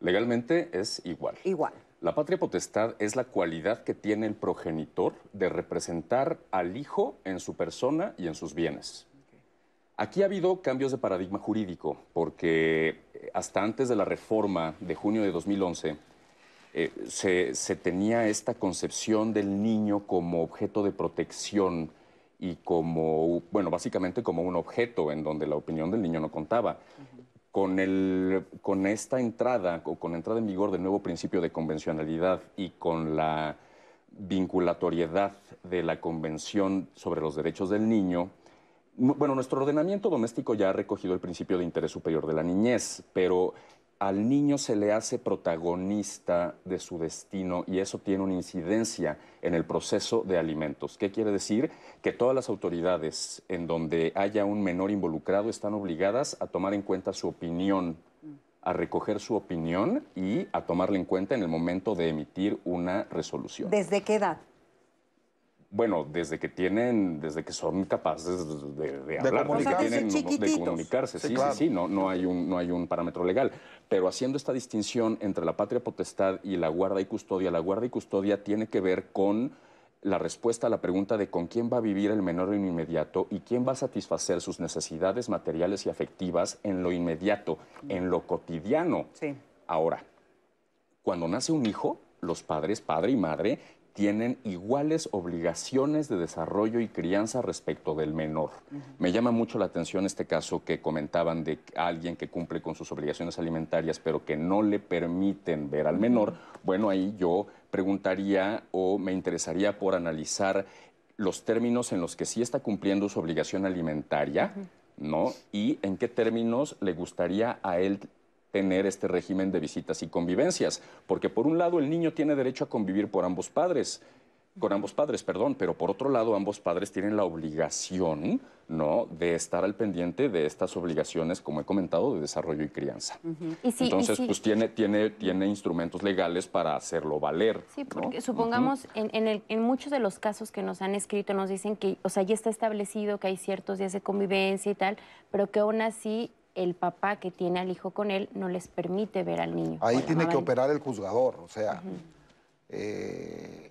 Legalmente es igual. igual? La patria potestad es la cualidad que tiene el progenitor de representar al hijo en su persona y en sus bienes. Aquí ha habido cambios de paradigma jurídico, porque eh, hasta antes de la reforma de junio de 2011 eh, se, se tenía esta concepción del niño como objeto de protección y como, bueno, básicamente como un objeto en donde la opinión del niño no contaba. Con, el, con esta entrada, o con entrada en vigor del nuevo principio de convencionalidad y con la vinculatoriedad de la Convención sobre los Derechos del Niño, bueno, nuestro ordenamiento doméstico ya ha recogido el principio de interés superior de la niñez, pero al niño se le hace protagonista de su destino y eso tiene una incidencia en el proceso de alimentos. ¿Qué quiere decir? Que todas las autoridades en donde haya un menor involucrado están obligadas a tomar en cuenta su opinión, a recoger su opinión y a tomarla en cuenta en el momento de emitir una resolución. ¿Desde qué edad? Bueno, desde que tienen, desde que son capaces de, de hablar, comunicarse. desde que tienen- de comunicarse, Sí, sí, sí, claro. sí, no, no, hay un, no hay un parámetro legal. Pero haciendo esta distinción entre la patria potestad y la guarda y custodia, la guarda y custodia tiene que ver con la respuesta a la pregunta de con quién va a vivir el menor en lo inmediato y quién va a satisfacer sus necesidades materiales y afectivas en lo inmediato, en lo cotidiano. Sí. Ahora, cuando nace un hijo, los padres, padre y madre, tienen iguales obligaciones de desarrollo y crianza respecto del menor. Me llama mucho la atención este caso que comentaban de alguien que cumple con sus obligaciones alimentarias, pero que no le permiten ver al menor. Bueno, ahí yo preguntaría o me interesaría por analizar los términos en los que sí está cumpliendo su obligación alimentaria, ¿no? Y en qué términos le gustaría a él tener este régimen de visitas y convivencias, porque por un lado el niño tiene derecho a convivir por ambos padres, con ambos padres, perdón, pero por otro lado ambos padres tienen la obligación, ¿no?, de estar al pendiente de estas obligaciones, como he comentado, de desarrollo y crianza. Y y Entonces, pues tiene, tiene, tiene instrumentos legales para hacerlo valer. Sí, ¿no? porque supongamos, en, en, el- en muchos de los casos que nos han escrito, nos dicen que, o sea, ya está establecido que hay ciertos días de convivencia y tal, pero que aún así el papá que tiene al hijo con él no les permite ver al niño. Ahí tiene que operar el juzgador, o sea, eh,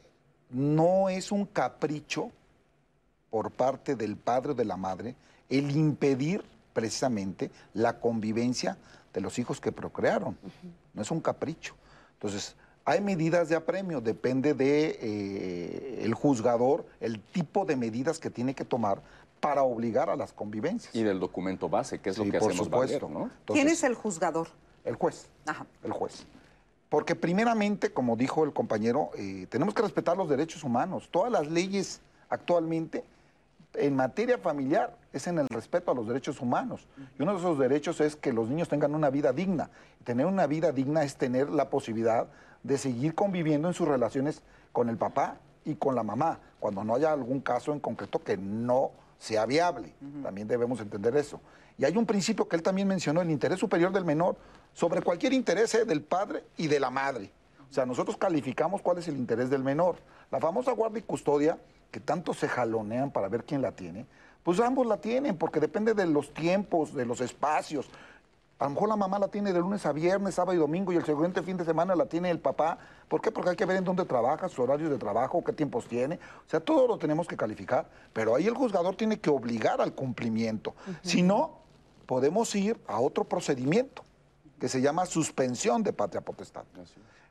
no es un capricho por parte del padre o de la madre el impedir precisamente la convivencia de los hijos que procrearon. No es un capricho. Entonces, hay medidas de apremio, depende de eh, el juzgador, el tipo de medidas que tiene que tomar para obligar a las convivencias. Y del documento base, que es Sí, lo que por hacemos supuesto. valer, ¿no? ¿Quién es el juzgador? el juez Ajá. el juez. Porque primeramente, como dijo el compañero, eh, tenemos que respetar los derechos humanos. Todas las leyes actualmente en materia familiar es en el respeto a los derechos humanos. Y uno de esos derechos es que los niños tengan una vida digna. Tener una vida digna es tener la posibilidad de seguir conviviendo en sus relaciones con el papá y con la mamá, cuando no haya algún caso en concreto que no sea viable. También debemos entender eso. Y hay un principio que él también mencionó, el interés superior del menor, sobre cualquier interés eh, del padre y de la madre. O sea, nosotros calificamos cuál es el interés del menor. La famosa guardia y custodia, que tanto se jalonean para ver quién la tiene, pues ambos la tienen, porque depende de los tiempos, de los espacios. A lo mejor la mamá la tiene de lunes a viernes, sábado y domingo, y el siguiente fin de semana la tiene el papá. ¿Por qué? Porque hay que ver en dónde trabaja, sus horarios de trabajo, qué tiempos tiene. O sea, todo lo tenemos que calificar. Pero ahí el juzgador tiene que obligar al cumplimiento. Si no, podemos ir a otro procedimiento que se llama suspensión de patria potestad.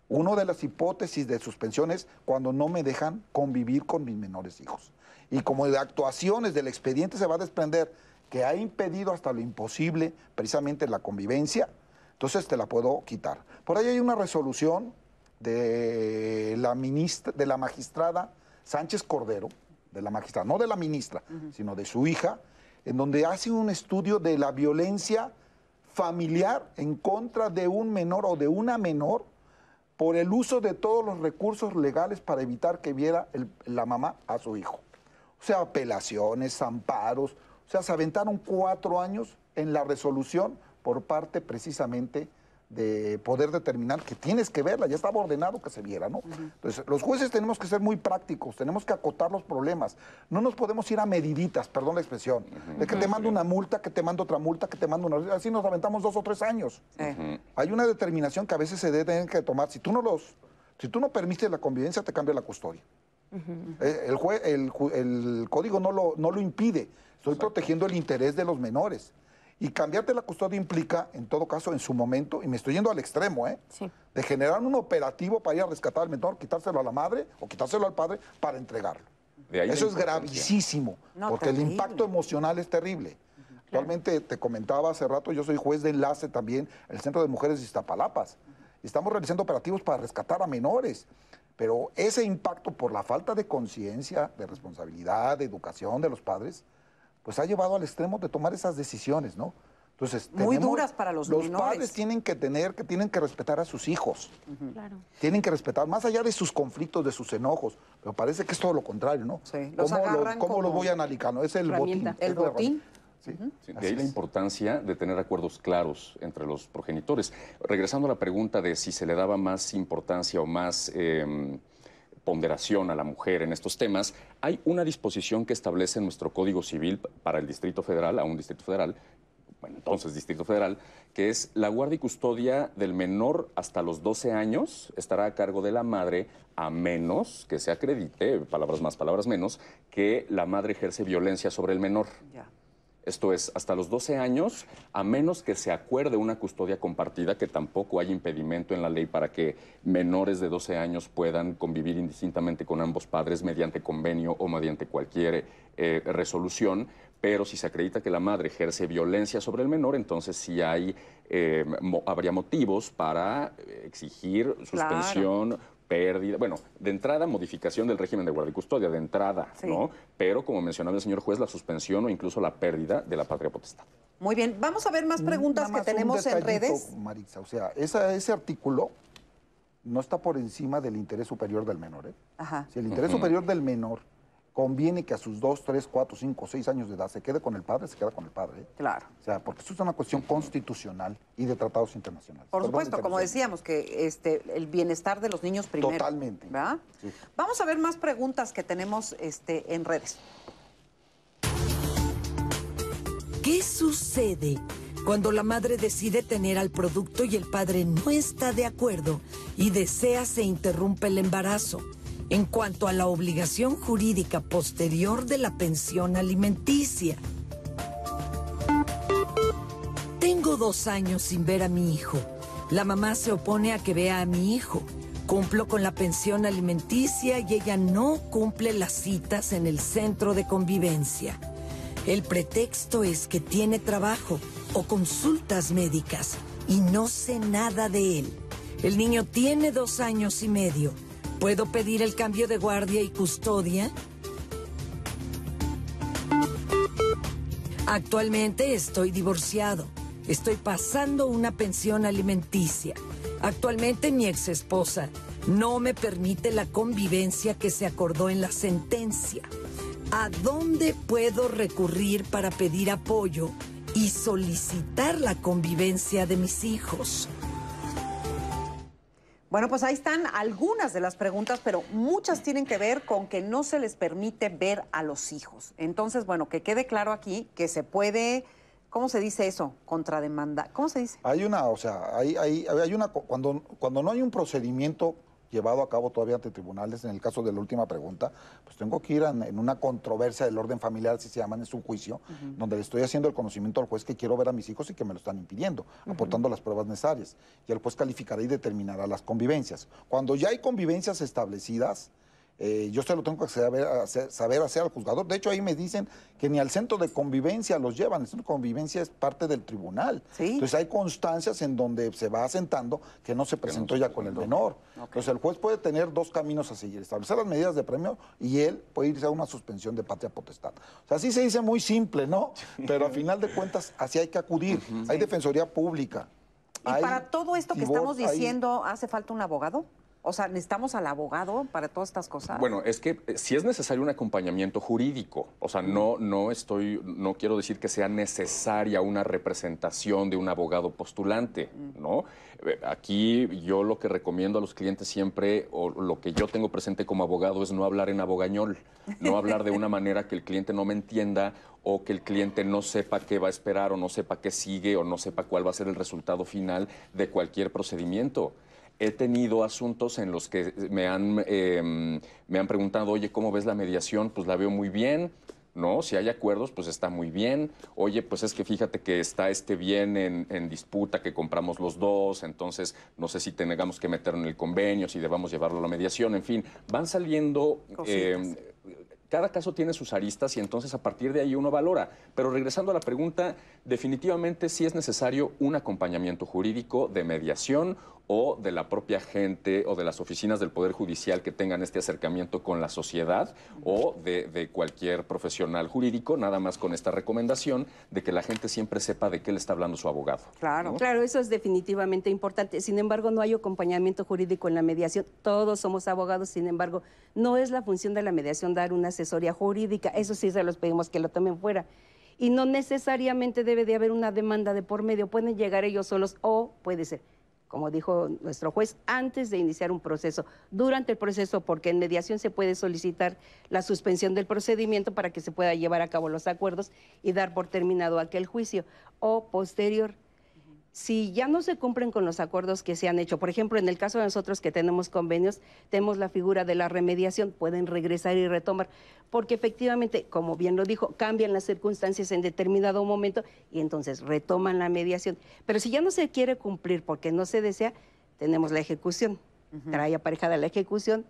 Una de las hipótesis de suspensión es cuando no me dejan convivir con mis menores hijos. Y como de actuaciones del expediente se va a desprender que ha impedido hasta lo imposible precisamente la convivencia, entonces te la puedo quitar. Por ahí hay una resolución de la, ministra, de la magistrada Sánchez Cordero, de la magistrada, no de la ministra, sino de su hija, en donde hace un estudio de la violencia familiar en contra de un menor o de una menor por el uso de todos los recursos legales para evitar que viera el- la mamá a su hijo. O sea, apelaciones, amparos. O sea, se aventaron cuatro años en la resolución por parte precisamente de poder determinar que tienes que verla, ya estaba ordenado que se viera, ¿no? Entonces, los jueces tenemos que ser muy prácticos, tenemos que acotar los problemas, no nos podemos ir a mediditas, perdón la expresión, de que te mando una multa, que te mando otra multa, que te mando una... Así nos aventamos dos o tres años. Hay una determinación que a veces se debe que tomar, si tú no los... Si tú no permites la convivencia, te cambia la custodia. Eh, el, el código no lo, no lo impide. Estoy protegiendo el interés de los menores. Y cambiarte la custodia implica, en todo caso, en su momento, y me estoy yendo al extremo, ¿eh? Sí. de generar un operativo para ir a rescatar al menor, quitárselo a la madre o quitárselo al padre para entregarlo. Eso es gravísimo, No, porque el impacto emocional es terrible. Actualmente, te comentaba hace rato, yo soy juez de enlace también en el Centro de Mujeres de Iztapalapas. Estamos realizando operativos para rescatar a menores. Pero ese impacto por la falta de conciencia, de responsabilidad, de educación de los padres, pues ha llevado al extremo de tomar esas decisiones, ¿no? Entonces, Muy duras para los Los menores. padres tienen que tener, que tienen que respetar a sus hijos. Claro. Tienen que respetar, más allá de sus conflictos, de sus enojos. Pero parece que es todo lo contrario, ¿no? Sí, los ¿Cómo, agarran ¿cómo como voy a analizar? No, es el botín. ¿El botín? Sí. Sí, Así de ahí la importancia de tener acuerdos claros entre los progenitores. Regresando a la pregunta de si se le daba más importancia o más eh, ponderación a la mujer en estos temas, hay una disposición que establece en nuestro Código Civil para el Distrito Federal, a un Distrito Federal, bueno, entonces Distrito Federal, que es la guardia y custodia del menor hasta los 12 años estará a cargo de la madre a menos que se acredite, palabras más, palabras menos, que la madre ejerce violencia sobre el menor. Ya. Esto es, hasta los 12 años, a menos que se acuerde una custodia compartida, que tampoco hay impedimento en la ley para que menores de 12 años puedan convivir indistintamente con ambos padres mediante convenio o mediante cualquier eh, resolución, pero si se acredita que la madre ejerce violencia sobre el menor, entonces sí hay, eh, mo- habría motivos para eh, exigir suspensión, pérdida, bueno, de entrada modificación del régimen de guardia y custodia, de entrada, Sí. ¿no? Pero como mencionaba el señor juez, la suspensión o incluso la pérdida de la patria potestad. Muy bien, vamos a ver más preguntas Nada que tenemos en redes. Maritza, o sea, esa- ese artículo no está por encima del interés superior del menor. ¿eh? Ajá. Si el interés superior del menor conviene que a sus 2, 3, 4, 5, 6 años de edad se quede con el padre, se queda con el padre. ¿eh? Claro. O sea, porque eso es una cuestión constitucional y de tratados internacionales. Por Perdón, supuesto, como decíamos, que este, el bienestar de los niños primero. Totalmente. ¿verdad? Sí. Vamos a ver más preguntas que tenemos este, en redes. ¿Qué sucede cuando la madre decide tener al producto y el padre no está de acuerdo y desea se interrumpe el embarazo? En cuanto a la obligación jurídica posterior de la pensión alimenticia. Tengo dos años sin ver a mi hijo. La mamá se opone a que vea a mi hijo. Cumplo con la pensión alimenticia y ella no cumple las citas en el centro de convivencia. El pretexto es que tiene trabajo o consultas médicas y no sé nada de él. El niño tiene dos años y medio. ¿Puedo pedir el cambio de guardia y custodia? Actualmente estoy divorciado. Estoy pasando una pensión alimenticia. Actualmente mi ex esposa no me permite la convivencia que se acordó en la sentencia. ¿A dónde puedo recurrir para pedir apoyo y solicitar la convivencia de mis hijos? Bueno, pues ahí están algunas de las preguntas, pero muchas tienen que ver con que no se les permite ver a los hijos. Entonces, bueno, que quede claro aquí que se puede, ¿cómo se dice eso? Contrademanda. ¿Cómo se dice? Hay una, o sea, hay, hay, hay una, cuando, cuando no hay un procedimiento llevado a cabo todavía ante tribunales, en el caso de la última pregunta, pues tengo que ir en, en una controversia del orden familiar, así se llaman, es un juicio, donde le estoy haciendo el conocimiento al juez que quiero ver a mis hijos y que me lo están impidiendo, aportando las pruebas necesarias. Y el juez calificará y determinará las convivencias. Cuando ya hay convivencias establecidas, eh, yo se lo tengo que saber hacer, saber hacer al juzgador. De hecho, ahí me dicen que ni al centro de convivencia los llevan. El centro de convivencia es parte del tribunal. Sí. Entonces hay constancias en donde se va asentando que no se presentó ya con el menor. Entonces el juez puede tener dos caminos a seguir. Establecer las medidas de premio y él puede irse a una suspensión de patria potestad. O sea, así se dice muy simple, ¿no? Pero a final de cuentas, así hay que acudir. Hay defensoría pública. Y hay para todo esto que estamos hay- diciendo, ¿hace falta un abogado? O sea, ¿necesitamos al abogado para todas estas cosas? Bueno, es que eh, si es necesario un acompañamiento jurídico. O sea, no, no estoy, no quiero decir que sea necesaria una representación de un abogado postulante, ¿no? Eh, Aquí yo lo que recomiendo a los clientes siempre, o lo que yo tengo presente como abogado, es no hablar en abogañol, no hablar de una manera que el cliente no me entienda o que el cliente no sepa qué va a esperar o no sepa qué sigue o no sepa cuál va a ser el resultado final de cualquier procedimiento he tenido asuntos en los que me han, eh, me han preguntado, oye, ¿cómo ves la mediación? Pues la veo muy bien. No, si hay acuerdos, pues está muy bien. Oye, pues es que fíjate que está este bien en, en disputa que compramos los dos, entonces no sé si tengamos que meterlo en el convenio, si debamos llevarlo a la mediación, en fin, van saliendo eh, cada caso tiene sus aristas y entonces a partir de ahí uno valora. Pero regresando a la pregunta, definitivamente sí es necesario un acompañamiento jurídico de mediación o de la propia gente o de las oficinas del Poder Judicial que tengan este acercamiento con la sociedad o de, de cualquier profesional jurídico, nada más con esta recomendación de que la gente siempre sepa de qué le está hablando su abogado. Claro. Claro, eso es definitivamente importante. Sin embargo, no hay acompañamiento jurídico en la mediación. Todos somos abogados, sin embargo, no es la función de la mediación dar una asesoría jurídica. Eso sí se los pedimos que lo tomen fuera. Y no necesariamente debe de haber una demanda de por medio. Pueden llegar ellos solos o puede ser como dijo nuestro juez, antes de iniciar un proceso, durante el proceso, porque en mediación se puede solicitar la suspensión del procedimiento para que se pueda llevar a cabo los acuerdos y dar por terminado aquel juicio, o posterior. Si ya no se cumplen con los acuerdos que se han hecho, por ejemplo, en el caso de nosotros que tenemos convenios, tenemos la figura de la remediación, pueden regresar y retomar, porque efectivamente, como bien lo dijo, cambian las circunstancias en determinado momento y entonces retoman la mediación. Pero si ya no se quiere cumplir porque no se desea, tenemos la ejecución. Trae aparejada la ejecución,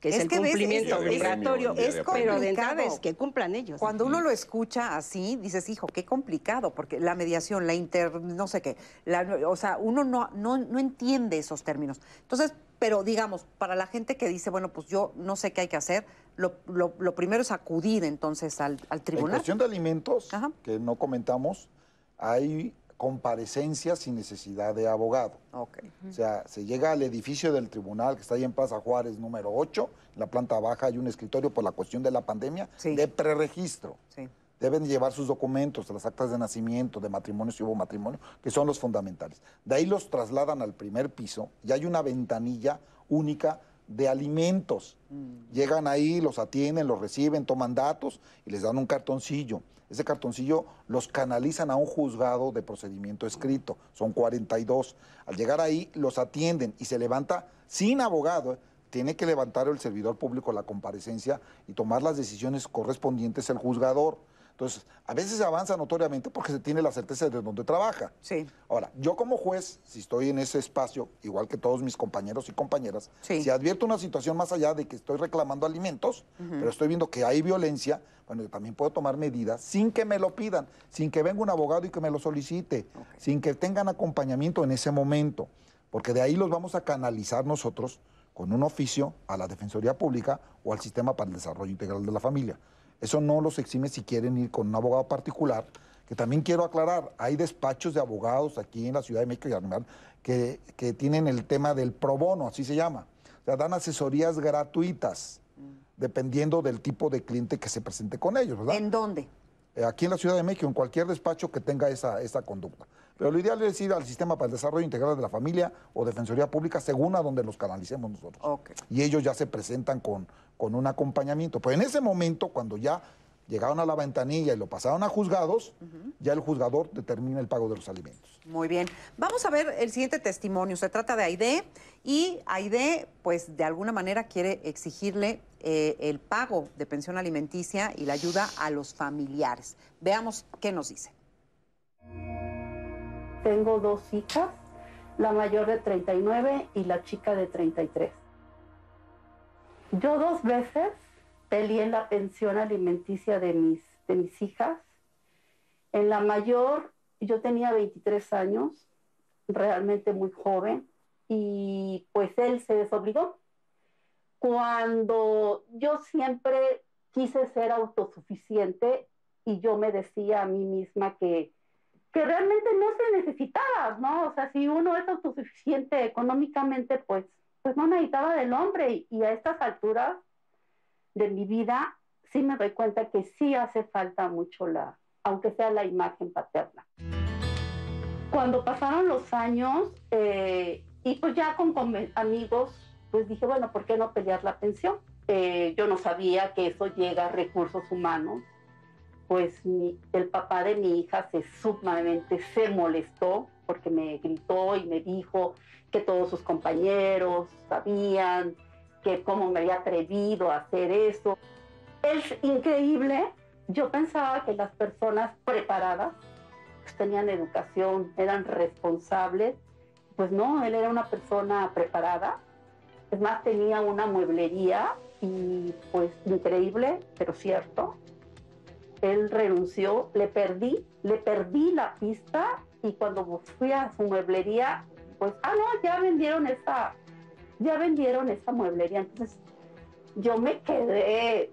que es, Es el que ves, cumplimiento es- obligatorio, es pero de entrada es que cumplan ellos. Cuando uno lo escucha así, dices, hijo, qué complicado, porque la mediación, la inter, no sé qué, la- o sea, uno no, no, no entiende esos términos. Entonces, pero digamos, para la gente que dice, bueno, pues yo no sé qué hay que hacer, lo, lo- lo primero es acudir entonces al, al En tribunal. cuestión de alimentos, Ajá. que no comentamos, hay comparecencias sin necesidad de abogado. O sea, se llega al edificio del tribunal que está ahí en Plaza Juárez número 8, en la planta baja hay un escritorio por la cuestión de la pandemia Sí. de preregistro. Sí. Deben llevar sus documentos, las actas de nacimiento, de matrimonio, si hubo matrimonio, que son los fundamentales. De ahí los trasladan al primer piso y hay una ventanilla única de alimentos. Llegan ahí, los atienden, los reciben, toman datos y les dan un cartoncillo. Ese cartoncillo los canalizan a un juzgado de procedimiento escrito. Son 42. Al llegar ahí, los atienden y se levanta sin abogado. ¿eh? Tiene que levantar el servidor público la comparecencia y tomar las decisiones correspondientes el juzgador. Entonces, a veces se avanza notoriamente porque se tiene la certeza de dónde trabaja. Sí. Ahora, yo como juez, si estoy en ese espacio, igual que todos mis compañeros y compañeras, Sí. si advierto una situación más allá de que estoy reclamando alimentos, pero estoy viendo que hay violencia, bueno, yo también puedo tomar medidas sin que me lo pidan, sin que venga un abogado y que me lo solicite, sin que tengan acompañamiento en ese momento, porque de ahí los vamos a canalizar nosotros con un oficio a la Defensoría Pública o al Sistema para el Desarrollo Integral de la Familia. Eso no los exime si quieren ir con un abogado particular, que también quiero aclarar, hay despachos de abogados aquí en la Ciudad de México y Animal que, que tienen el tema del pro bono, así se llama. O sea, dan asesorías gratuitas, dependiendo del tipo de cliente que se presente con ellos, ¿verdad? ¿En dónde? Eh, aquí en la Ciudad de México, en cualquier despacho que tenga esa, esa conducta. Pero lo ideal es ir al Sistema para el Desarrollo Integral de la Familia o Defensoría Pública, según a donde los canalicemos nosotros. Y ellos ya se presentan con, con un acompañamiento. Pero en ese momento, cuando ya llegaron a la ventanilla y lo pasaron a juzgados, ya el juzgador determina el pago de los alimentos. Muy bien. Vamos a ver el siguiente testimonio. Se trata de Aide y Aide, pues de alguna manera quiere exigirle eh, el pago de pensión alimenticia y la ayuda a los familiares. Veamos qué nos dice. Tengo dos hijas, la mayor de 39 y la chica de 33. Yo dos veces peleé la pensión alimenticia de mis, de mis hijas. En la mayor yo tenía 23 años, realmente muy joven, y pues él se desobligó. Cuando yo siempre quise ser autosuficiente y yo me decía a mí misma que, que realmente no se necesitaba, ¿no? O sea, si uno es autosuficiente económicamente, pues pues no necesitaba del hombre y a estas alturas de mi vida sí me doy cuenta que sí hace falta mucho la, aunque sea la imagen paterna. Cuando pasaron los años eh, y pues ya con, amigos, pues dije, bueno, ¿por qué no pelear la pensión? Eh, yo no sabía que eso llega a recursos humanos. Pues el papá de mi hija se sumamente se molestó porque me gritó y me dijo que todos sus compañeros sabían que cómo me había atrevido a hacer eso. Es increíble. Yo pensaba que las personas preparadas pues, tenían educación, eran responsables. Pues no, él era una persona preparada. Es más, tenía una mueblería y pues increíble, pero cierto. Él renunció, le perdí, le perdí la pista y cuando fui a su mueblería, pues, ah, no, ya vendieron esa, ya vendieron esa mueblería. Entonces yo me quedé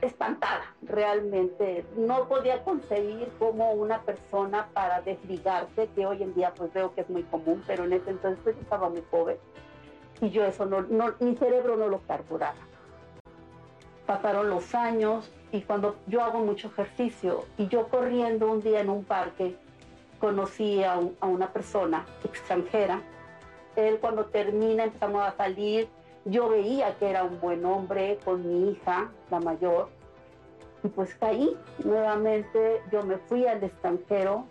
espantada, realmente. No podía concebir cómo una persona para desligarse, que hoy en día pues veo que es muy común, pero en ese entonces pues estaba muy joven y yo eso no, no mi cerebro no lo carburaba. Pasaron los años y cuando yo hago mucho ejercicio y yo corriendo un día en un parque, conocí a, una persona extranjera. Él cuando termina empezamos a salir, yo veía que era un buen hombre con mi hija, la mayor, y pues caí nuevamente, yo me fui al extranjero.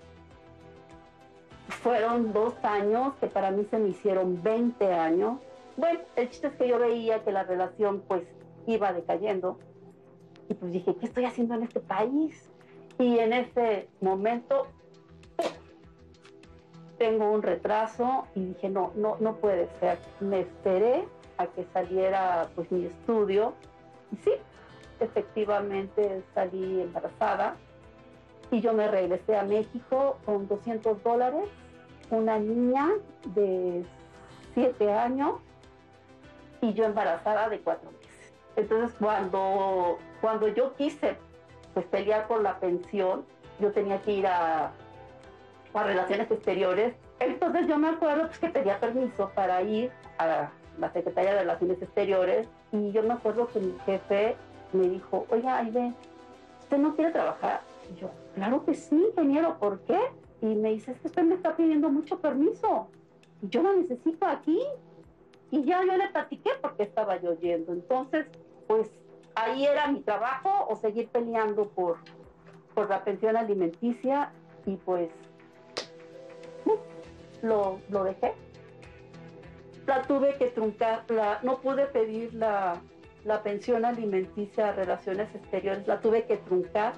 Fueron dos años que para mí se me hicieron 20 años. Bueno, el chiste es que yo veía que la relación pues iba decayendo. Y pues dije, ¿qué estoy haciendo en este país? Y en ese momento tengo un retraso y dije, no, no, no puede ser. Me esperé a que saliera pues mi estudio y sí, efectivamente salí embarazada y yo me regresé a México con 200 dólares, una niña de 7 años y yo embarazada de 4 meses. Entonces cuando, cuando yo quise pues, pelear por la pensión, yo tenía que ir a para relaciones exteriores. Entonces yo me acuerdo pues, que pedía permiso para ir a la Secretaría de Relaciones Exteriores y yo me acuerdo que mi jefe me dijo, oiga, Aide, ¿usted no quiere trabajar? Y yo, claro que sí, ingeniero, ¿por qué? Y me dice, es que usted me está pidiendo mucho permiso y yo lo necesito aquí. Y ya yo le platiqué porque estaba yo yendo. Entonces, pues ahí era mi trabajo o seguir peleando por, por la pensión alimenticia y pues lo, lo dejé. La tuve que truncar, la, no pude pedir la, la pensión alimenticia a relaciones exteriores, la tuve que truncar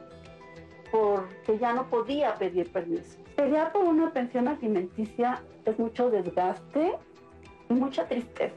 porque ya no podía pedir permiso. Pelear por una pensión alimenticia es mucho desgaste y mucha tristeza.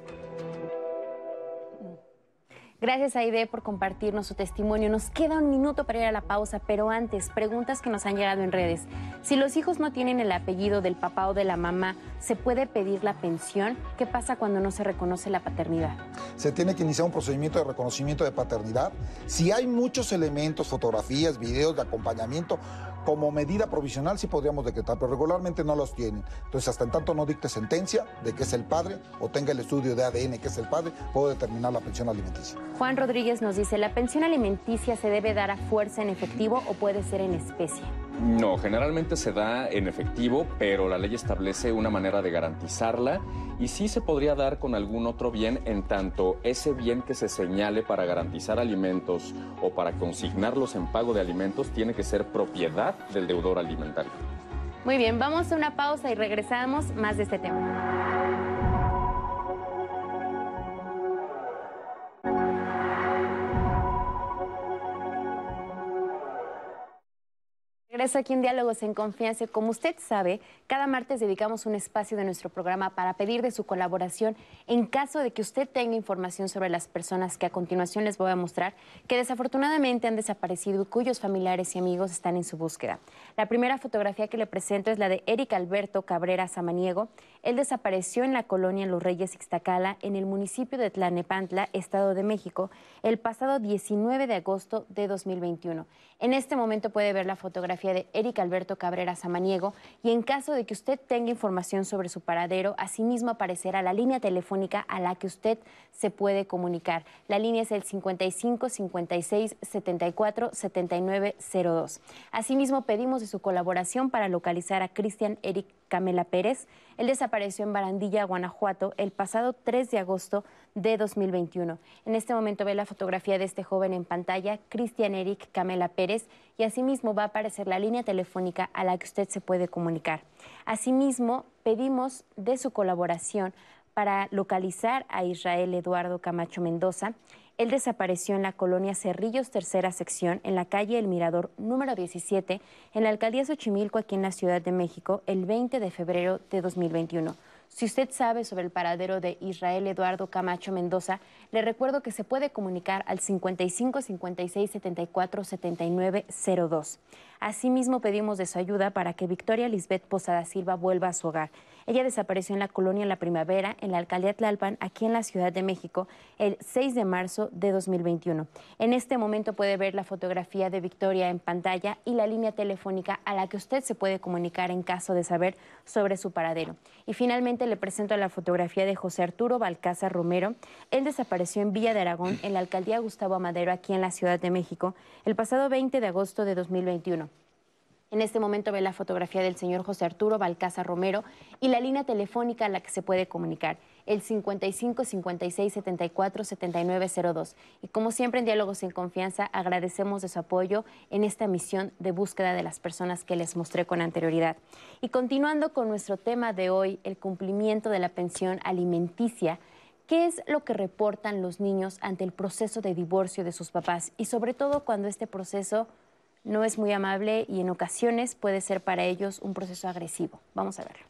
Gracias Aide por compartirnos su testimonio. Nos queda un minuto para ir a la pausa, pero antes, preguntas que nos han llegado en redes. Si los hijos no tienen el apellido del papá o de la mamá, ¿se puede pedir la pensión? ¿Qué pasa cuando no se reconoce la paternidad? Se tiene que iniciar un procedimiento de reconocimiento de paternidad. Si hay muchos elementos, fotografías, videos de acompañamiento, como medida provisional sí podríamos decretar, pero regularmente no los tienen. Entonces, hasta en tanto no dicte sentencia de que es el padre o tenga el estudio de ADN que es el padre, puedo determinar la pensión alimenticia. Juan Rodríguez nos dice, ¿la pensión alimenticia se debe dar a fuerza en efectivo o puede ser en especie? No, generalmente se da en efectivo, pero la ley establece una manera de garantizarla y sí se podría dar con algún otro bien en tanto ese bien que se señale para garantizar alimentos o para consignarlos en pago de alimentos tiene que ser propiedad del deudor alimentario. Muy bien, vamos a una pausa y regresamos más de este tema. Regreso aquí en Diálogos en Confianza. Como usted sabe, cada martes dedicamos un espacio de nuestro programa para pedir de su colaboración en caso de que usted tenga información sobre las personas que a continuación les voy a mostrar que desafortunadamente han desaparecido y cuyos familiares y amigos están en su búsqueda. La primera fotografía que le presento es la de Eric Alberto Cabrera Samaniego. Él desapareció en la colonia Los Reyes Ixtacala, en el municipio de Tlanepantla, Estado de México, el pasado 19 de agosto de 2021. En este momento puede ver la fotografía de Eric Alberto Cabrera Samaniego y en caso de que usted tenga información sobre su paradero, asimismo aparecerá la línea telefónica a la que usted se puede comunicar. La línea es el 55 56 74 79 02. Asimismo pedimos de su colaboración para localizar a Cristian Eric Camela Pérez. Él desapareció en Barandilla, Guanajuato, el pasado 3 de agosto de 2021. En este momento ve la fotografía de este joven en pantalla, Cristian Eric Camela Pérez, y asimismo va a aparecer la línea telefónica a la que usted se puede comunicar. Asimismo, pedimos de su colaboración para localizar a Israel Eduardo Camacho Mendoza. Él desapareció en la colonia Cerrillos, tercera sección, en la calle El Mirador número 17, en la alcaldía Xochimilco, aquí en la Ciudad de México, el 20 de febrero de 2021. Si usted sabe sobre el paradero de Israel Eduardo Camacho Mendoza, le recuerdo que se puede comunicar al 55 56 74 79 02. Asimismo, pedimos de su ayuda para que Victoria Lisbeth Posada Silva vuelva a su hogar. Ella desapareció en la colonia La Primavera, en la alcaldía Tlalpan, aquí en la Ciudad de México, el 6 de marzo de 2021. En este momento puede ver la fotografía de Victoria en pantalla y la línea telefónica a la que usted se puede comunicar en caso de saber sobre su paradero. Y finalmente le presento la fotografía de José Arturo Balcázar Romero. Él desapareció en Villa de Aragón, en la alcaldía Gustavo Amadero, aquí en la Ciudad de México, el pasado 20 de agosto de 2021. En este momento ve la fotografía del señor José Arturo Balcázar Romero y la línea telefónica a la que se puede comunicar, el 55 56 74 79 02. Y como siempre en Diálogos en Confianza, agradecemos de su apoyo en esta misión de búsqueda de las personas que les mostré con anterioridad. Y continuando con nuestro tema de hoy, el cumplimiento de la pensión alimenticia. ¿Qué es lo que reportan los niños ante el proceso de divorcio de sus papás? Y sobre todo cuando este proceso no es muy amable y en ocasiones puede ser para ellos un proceso agresivo. Vamos a verlo.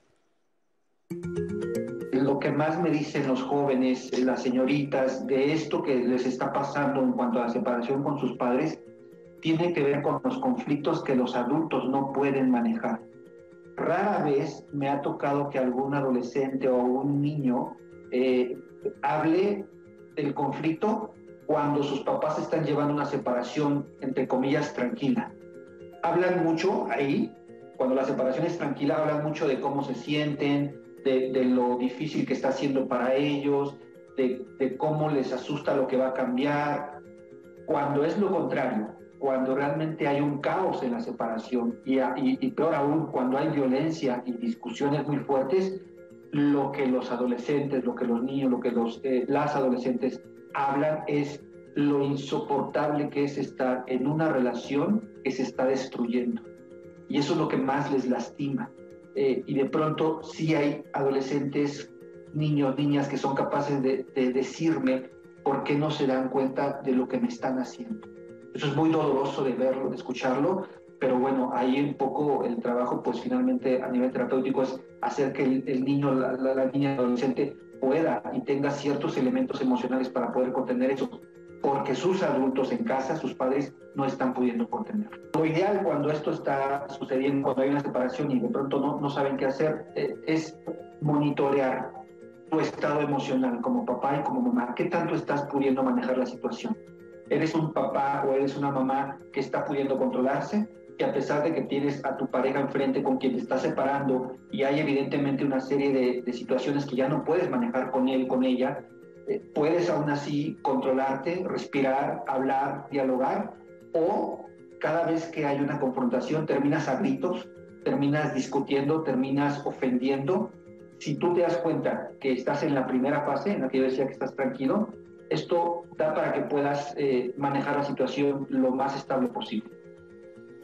Lo que más me dicen los jóvenes, las señoritas, de esto que les está pasando en cuanto a la separación con sus padres, tiene que ver con los conflictos que los adultos no pueden manejar. Rara vez me ha tocado que algún adolescente o un niño eh, hable del conflicto cuando sus papás están llevando una separación, entre comillas, tranquila. Hablan mucho ahí, cuando la separación es tranquila, hablan mucho de cómo se sienten, de, lo difícil que está siendo para ellos, de, cómo les asusta lo que va a cambiar. Cuando es lo contrario, cuando realmente hay un caos en la separación y, y, peor aún, cuando hay violencia y discusiones muy fuertes, lo que los adolescentes, lo que los niños, lo que los, eh, las adolescentes hablan es lo insoportable que es estar en una relación que se está destruyendo. Y eso es lo que más les lastima. Eh, y de pronto sí hay adolescentes, niños, niñas que son capaces de, decirme por qué no se dan cuenta de lo que me están haciendo. Eso es muy doloroso de verlo, de escucharlo, pero bueno, ahí un poco el trabajo, pues finalmente a nivel terapéutico es hacer que el, niño, la, niña adolescente pueda y tenga ciertos elementos emocionales para poder contener eso, porque sus adultos en casa, sus padres, no están pudiendo contener. Lo ideal cuando esto está sucediendo, cuando hay una separación y de pronto no, no saben qué hacer, eh, es monitorear tu estado emocional como papá y como mamá. ¿Qué tanto estás pudiendo manejar la situación? ¿Eres un papá o eres una mamá que está pudiendo controlarse? Que a pesar de que tienes a tu pareja enfrente con quien te estás separando y hay evidentemente una serie de, situaciones que ya no puedes manejar con él, con ella, eh, puedes aún así controlarte, respirar, hablar, dialogar, o cada vez que hay una confrontación terminas a gritos, terminas discutiendo, terminas ofendiendo. Si tú te das cuenta que estás en la primera fase, en la que yo decía que estás tranquilo, esto da para que puedas eh, manejar la situación lo más estable posible.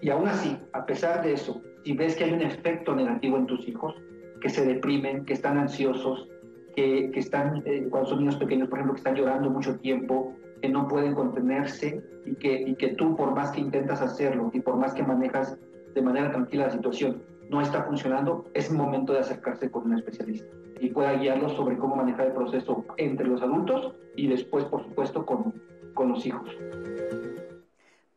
Y aún así, a pesar de eso, si ves que hay un efecto negativo en tus hijos, que se deprimen, que están ansiosos, que, están, eh, cuando son niños pequeños, por ejemplo, que están llorando mucho tiempo, que no pueden contenerse y que, y que tú, por más que intentas hacerlo y por más que manejas de manera tranquila la situación, no está funcionando, es momento de acercarse con un especialista y pueda guiarlos sobre cómo manejar el proceso entre los adultos y después, por supuesto, con, con los hijos.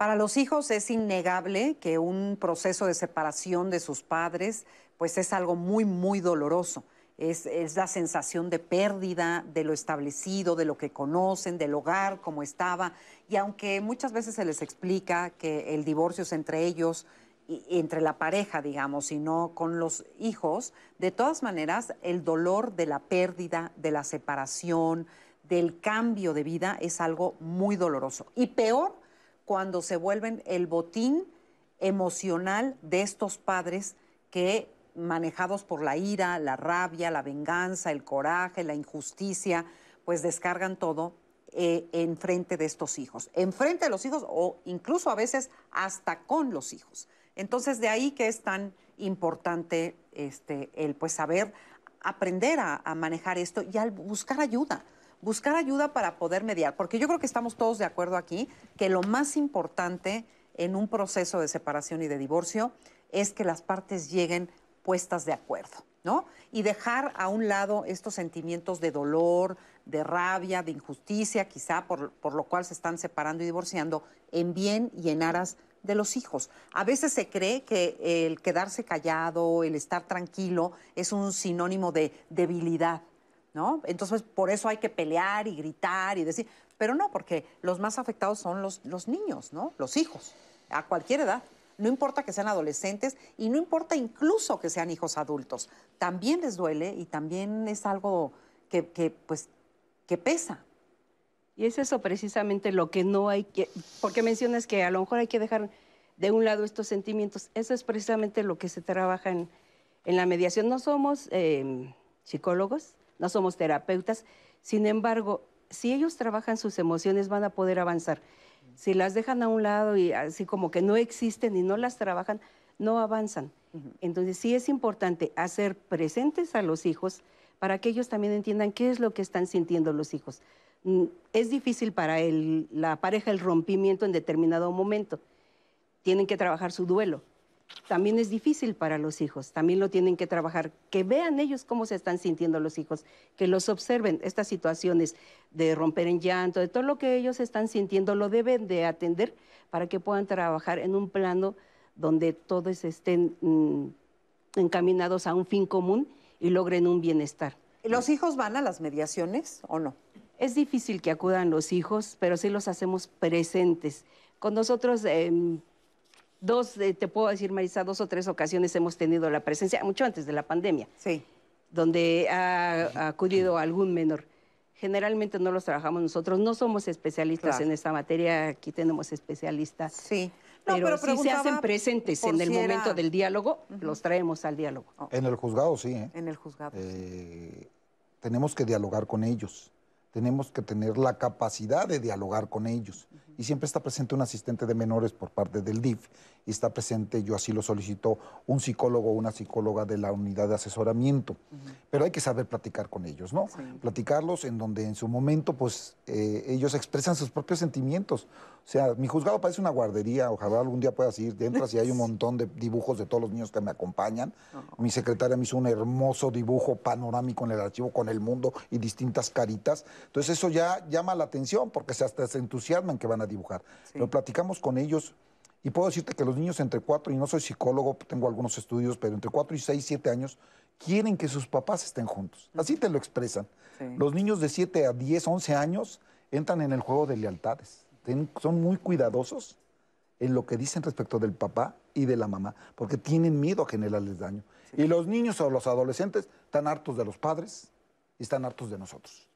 Para los hijos es innegable que un proceso de separación de sus padres pues es algo muy, muy doloroso. Es, la sensación de pérdida de lo establecido, de lo que conocen, del hogar, como estaba. Y aunque muchas veces se les explica que el divorcio es entre ellos, entre la pareja, digamos, y no con los hijos, de todas maneras, el dolor de la pérdida, de la separación, del cambio de vida es algo muy doloroso. Y peor cuando se vuelven el botín emocional de estos padres que, manejados por la ira, la rabia, la venganza, el coraje, la injusticia, pues descargan todo eh, en frente de estos hijos, en frente de los hijos o incluso a veces hasta con los hijos. Entonces de ahí que es tan importante este, el pues saber aprender a, a manejar esto y al buscar ayuda, buscar ayuda para poder mediar, porque yo creo que estamos todos de acuerdo aquí que lo más importante en un proceso de separación y de divorcio es que las partes lleguen puestas de acuerdo, ¿no? Y dejar a un lado estos sentimientos de dolor, de rabia, de injusticia, quizá por, por lo cual se están separando y divorciando, en bien y en aras de los hijos. A veces se cree que el quedarse callado, el estar tranquilo, es un sinónimo de debilidad, ¿no? Entonces, por eso hay que pelear y gritar y decir, pero no, porque los más afectados son los, los niños, ¿no? Los hijos, a cualquier edad. No importa que sean adolescentes y no importa incluso que sean hijos adultos. También les duele y también es algo que, que, pues, que pesa. Y es eso precisamente lo que no hay que, porque mencionas que a lo mejor hay que dejar de un lado estos sentimientos. Eso es precisamente lo que se trabaja en, en la mediación. No somos eh, psicólogos, no somos terapeutas, sin embargo, si ellos trabajan sus emociones van a poder avanzar. Si las dejan a un lado y así como que no existen y no las trabajan, no avanzan. Entonces sí es importante hacer presentes a los hijos para que ellos también entiendan qué es lo que están sintiendo los hijos. Mm, Es difícil para el- la pareja el rompimiento en determinado momento. Tienen que trabajar su duelo. También es difícil para los hijos, también lo tienen que trabajar, que vean ellos cómo se están sintiendo los hijos, que los observen estas situaciones de romper en llanto, de todo lo que ellos están sintiendo, lo deben de atender para que puedan trabajar en un plano donde todos estén mm, encaminados a un fin común y logren un bienestar. ¿Los hijos van a las mediaciones o no? Es difícil que acudan los hijos, pero sí los hacemos presentes. Con nosotros, em, dos, eh, te puedo decir, Marisa, dos o tres ocasiones hemos tenido la presencia, mucho antes de la pandemia, Sí. donde ha, ha acudido algún menor. Generalmente no los trabajamos nosotros, no somos especialistas Claro. en esta materia, aquí tenemos especialistas. Sí. No, pero, pero sí se hacen presentes en el si era- momento del diálogo, los traemos al diálogo. En el juzgado sí, ¿eh? En el juzgado. Eh, tenemos que dialogar con ellos, tenemos que tener la capacidad de dialogar con ellos. Y siempre está presente un asistente de menores por parte del DIF y está presente, yo así lo solicito, un psicólogo o una psicóloga de la unidad de asesoramiento. Pero hay que saber platicar con ellos, ¿no? Platicarlos en donde en su momento, pues, eh, ellos expresan sus propios sentimientos. O sea, mi juzgado parece una guardería, ojalá algún día puedas ir, entras y hay un montón de dibujos de todos los niños que me acompañan. Mi secretaria me hizo un hermoso dibujo panorámico en el archivo con el mundo y distintas caritas. Entonces eso ya llama la atención porque se hasta se entusiasman que van a dibujar. Pero platicamos con ellos y puedo decirte que los niños entre 4, y no soy psicólogo, tengo algunos estudios, pero entre 4 y 6, 7 años, quieren que sus papás estén juntos. Así te lo expresan. Los niños de 7 a 10, 11 años entran en el juego de lealtades. Ten- son muy cuidadosos en lo que dicen respecto del papá y de la mamá, porque tienen miedo a generarles daño. Y los niños o los adolescentes están hartos de los padres y están hartos de nosotros.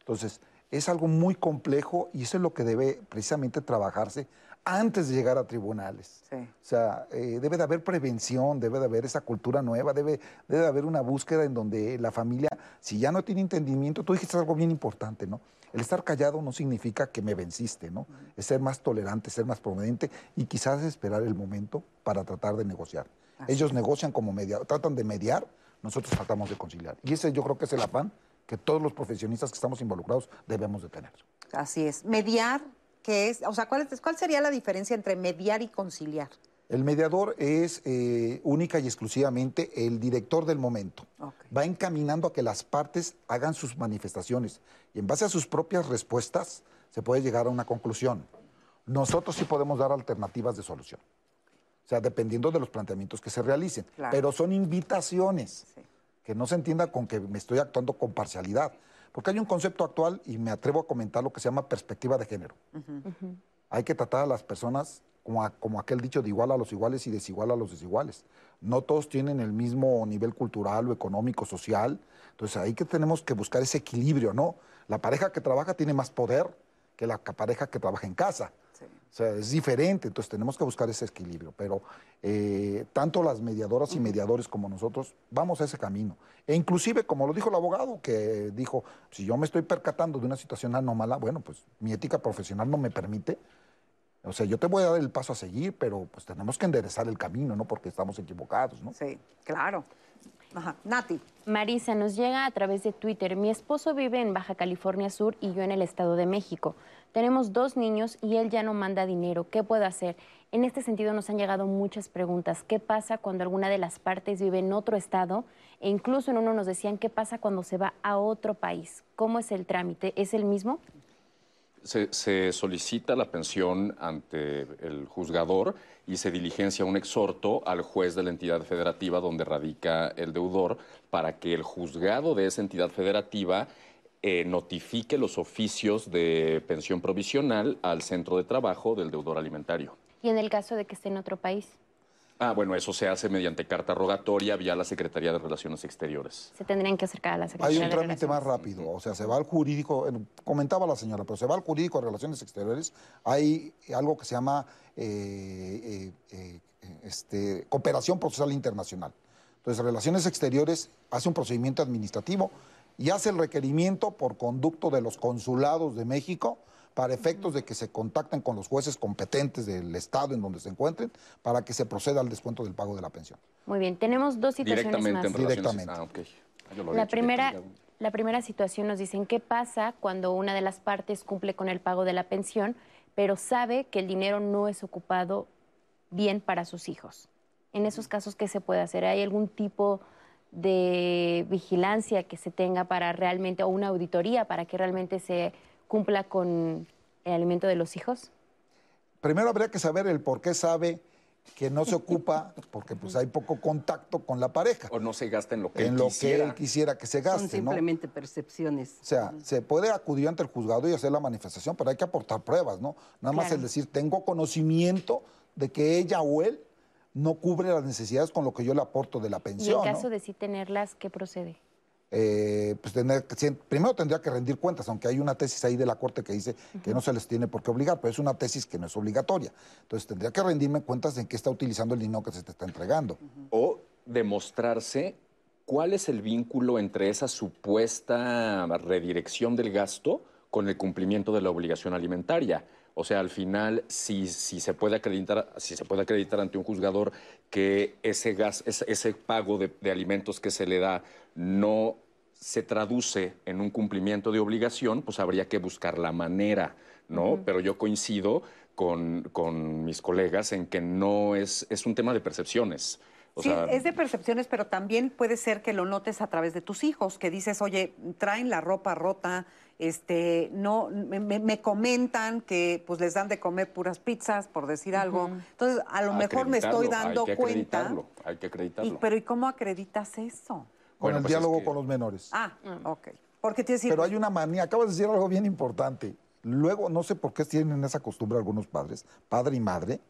Entonces, es algo muy complejo y eso es lo que debe precisamente trabajarse antes de llegar a tribunales. O sea, eh, debe de haber prevención, debe de haber esa cultura nueva, debe, debe de haber una búsqueda en donde la familia, si ya no tiene entendimiento, tú dijiste algo bien importante, ¿no? El estar callado no significa que me venciste, ¿no? Es ser más tolerante, ser más prudente y quizás esperar el momento para tratar de negociar. Ellos negocian como mediador, tratan de mediar, nosotros tratamos de conciliar. Y ese yo creo que es el afán que todos los profesionistas que estamos involucrados debemos de tener. Así es. Mediar, ¿qué es? O sea, ¿cuál, es- ¿cuál sería la diferencia entre mediar y conciliar? El mediador es eh, única y exclusivamente el director del momento. Va encaminando a que las partes hagan sus manifestaciones y en base a sus propias respuestas se puede llegar a una conclusión. Nosotros sí podemos dar alternativas de solución. O sea, dependiendo de los planteamientos que se realicen. Claro. Pero son invitaciones. Que no se entienda con que me estoy actuando con parcialidad. Porque hay un concepto actual, y me atrevo a comentar lo que se llama perspectiva de género. Hay que tratar a las personas como, como aquel dicho de igual a los iguales y desigual a los desiguales. No todos tienen el mismo nivel cultural o económico, social. Entonces ahí que tenemos que buscar ese equilibrio, ¿no? La pareja que trabaja tiene más poder que la pareja que trabaja en casa. O sea, es diferente, entonces tenemos que buscar ese equilibrio. Pero eh, tanto las mediadoras y mediadores como nosotros vamos a ese camino. E inclusive, como lo dijo el abogado, que dijo, si yo me estoy percatando de una situación anómala, bueno, pues mi ética profesional no me permite. O sea, yo te voy a dar el paso a seguir, pero pues tenemos que enderezar el camino, ¿no? Porque estamos equivocados, ¿no? Sí, claro. Ajá. Nati. Marisa, nos llega a través de Twitter. Mi esposo vive en Baja California Sur y yo en el Estado de México. Tenemos dos niños y él ya no manda dinero. ¿Qué puedo hacer? En este sentido nos han llegado muchas preguntas. ¿Qué pasa cuando alguna de las partes vive en otro estado? E incluso en uno nos decían, ¿qué pasa cuando se va a otro país? ¿Cómo es el trámite? ¿Es el mismo? Se, solicita la pensión ante el juzgador y se diligencia un exhorto al juez de la entidad federativa donde radica el deudor para que el juzgado de esa entidad federativa eh, notifique los oficios de pensión provisional al centro de trabajo del deudor alimentario. ¿Y en el caso de que esté en otro país? Ah, bueno, eso se hace mediante carta rogatoria vía la Secretaría de Relaciones Exteriores. Se tendrían que acercar a la Secretaría. Hay un trámite más rápido, o sea, se va al jurídico, comentaba la señora, pero se va al jurídico de Relaciones Exteriores, hay algo que se llama eh, eh, este, cooperación procesal internacional. Entonces, Relaciones Exteriores hace un procedimiento administrativo y hace el requerimiento por conducto de los consulados de México para efectos de que se contacten con los jueces competentes del estado en donde se encuentren para que se proceda al descuento del pago de la pensión. Muy bien, tenemos dos situaciones Directamente más. En Directamente. Ah, okay. Ah, la primera, la primera situación nos dicen qué pasa cuando una de las partes cumple con el pago de la pensión, pero sabe que el dinero no es ocupado bien para sus hijos. En esos casos, ¿qué se puede hacer? ¿Hay algún tipo de vigilancia que se tenga para realmente, o una auditoría para que realmente se cumpla con el alimento de los hijos? Primero habría que saber el por qué sabe que no se ocupa, porque pues hay poco contacto con la pareja. O no se gasta en lo que en él lo quisiera. que él quisiera que se gaste. Son simplemente percepciones. O sea, se puede acudir ante el juzgado y hacer la manifestación, pero hay que aportar pruebas, ¿no? Nada más el decir, tengo conocimiento de que ella o él no cubre las necesidades con lo que yo le aporto de la Y en pensión. caso ¿no? de sí tenerlas, ¿qué procede? eh, pues tener primero tendría que rendir cuentas, aunque hay una tesis ahí de la Corte que dice que no se les tiene por qué obligar, pero es una tesis que no es obligatoria. Entonces tendría que rendirme cuentas en qué está utilizando el dinero que se te está entregando. O demostrarse cuál es el vínculo entre esa supuesta redirección del gasto con el cumplimiento de la obligación alimentaria. O sea, al final, si, si se puede acreditar, si se puede acreditar ante un juzgador que ese gas, ese, ese pago de, de alimentos que se le da no se traduce en un cumplimiento de obligación, pues habría que buscar la manera, ¿no? Pero yo coincido con, con mis colegas en que no es, es un tema de percepciones. O sí, sea, es de percepciones, pero también puede ser que lo notes a través de tus hijos, que dices, oye, traen la ropa rota, este, no, me, me- me comentan que pues les dan de comer puras pizzas, por decir algo. Entonces, a lo mejor me estoy dando hay que cuenta. acreditarlo, Hay que Y, acreditarlo. pero ¿y cómo acreditas eso? Con Bueno, el pues es diálogo que- con los menores. Ah, ok. Porque te decir, Pero hay una manía, acabas de decir algo bien importante. Luego, no sé por qué tienen esa costumbre algunos padres, padre y madre,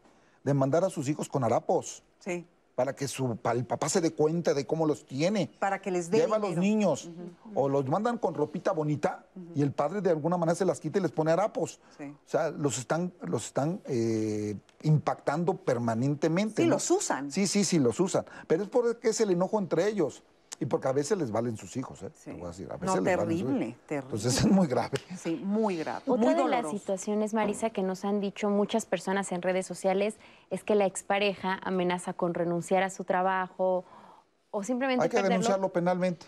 de mandar a sus hijos con harapos sí, para que su, pa- el papá se dé cuenta de cómo los tiene. para que les dé Lleva a los niños o los mandan con ropita bonita y el padre de alguna manera se las quita y les pone harapos. Sí. O sea, los están, los están eh, impactando permanentemente. Sí, ¿no? los usan. Sí, sí, sí, los usan. Pero es porque es el enojo entre ellos. Y porque a veces les valen sus hijos, ¿eh? Sí. Te voy a decir, a No, les valen sus terrible, terrible. Entonces es muy grave. Sí, muy grave. Otra muy de las situaciones, Marisa, que nos han dicho muchas personas en redes sociales es que la expareja amenaza con renunciar a su trabajo o simplemente Hay que perderlo. denunciarlo penalmente.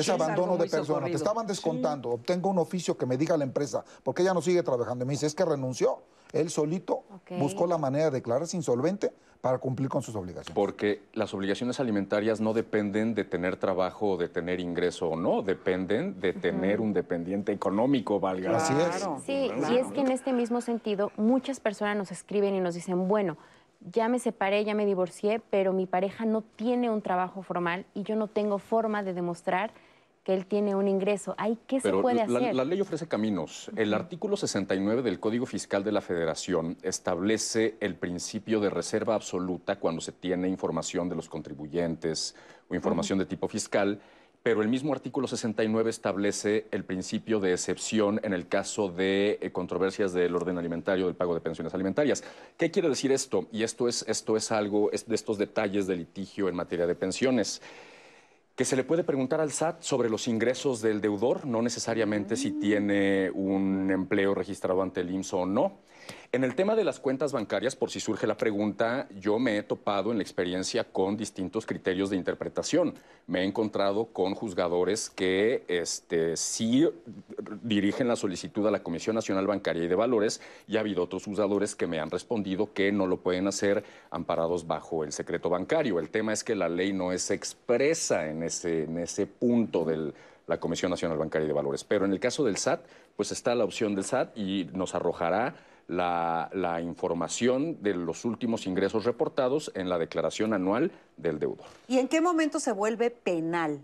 Es Sí, es abandono de muy persona. Te estaban descontando. Obtengo un oficio que me diga la empresa, porque ella no sigue trabajando. Y me dice, es que renunció. Él solito buscó la manera de declararse insolvente para cumplir con sus obligaciones. Porque las obligaciones alimentarias no dependen de tener trabajo o de tener ingreso o no, dependen de tener un dependiente económico, valga. Así es. Sí, claro. y es que en este mismo sentido, muchas personas nos escriben y nos dicen, bueno, ya me separé, ya me divorcié, pero mi pareja no tiene un trabajo formal y yo no tengo forma de demostrar que él tiene un ingreso. ¿Ahí qué se puede la, hacer? la ley ofrece caminos. El artículo 69 del Código Fiscal de la Federación establece el principio de reserva absoluta cuando se tiene información de los contribuyentes o información de tipo fiscal, pero el mismo artículo 69 establece el principio de excepción en el caso de eh, controversias del orden alimentario, del pago de pensiones alimentarias. ¿Qué quiere decir esto? Y esto es, esto es algo es de estos detalles de litigio en materia de pensiones que se le puede preguntar al SAT sobre los ingresos del deudor, no necesariamente si tiene un empleo registrado ante el IMSS o no. En el tema de las cuentas bancarias, por si surge la pregunta, yo me he topado en la experiencia con distintos criterios de interpretación. Me he encontrado con juzgadores que este, sí dirigen la solicitud a la Comisión Nacional Bancaria y de Valores y ha habido otros juzgadores que me han respondido que no lo pueden hacer amparados bajo el secreto bancario. El tema es que la ley no es expresa en ese, en ese punto de la Comisión Nacional Bancaria y de Valores. Pero en el caso del SAT, pues está la opción del SAT y nos arrojará la, la, información de los últimos ingresos reportados en la declaración anual del deudor. ¿Y en qué momento se vuelve penal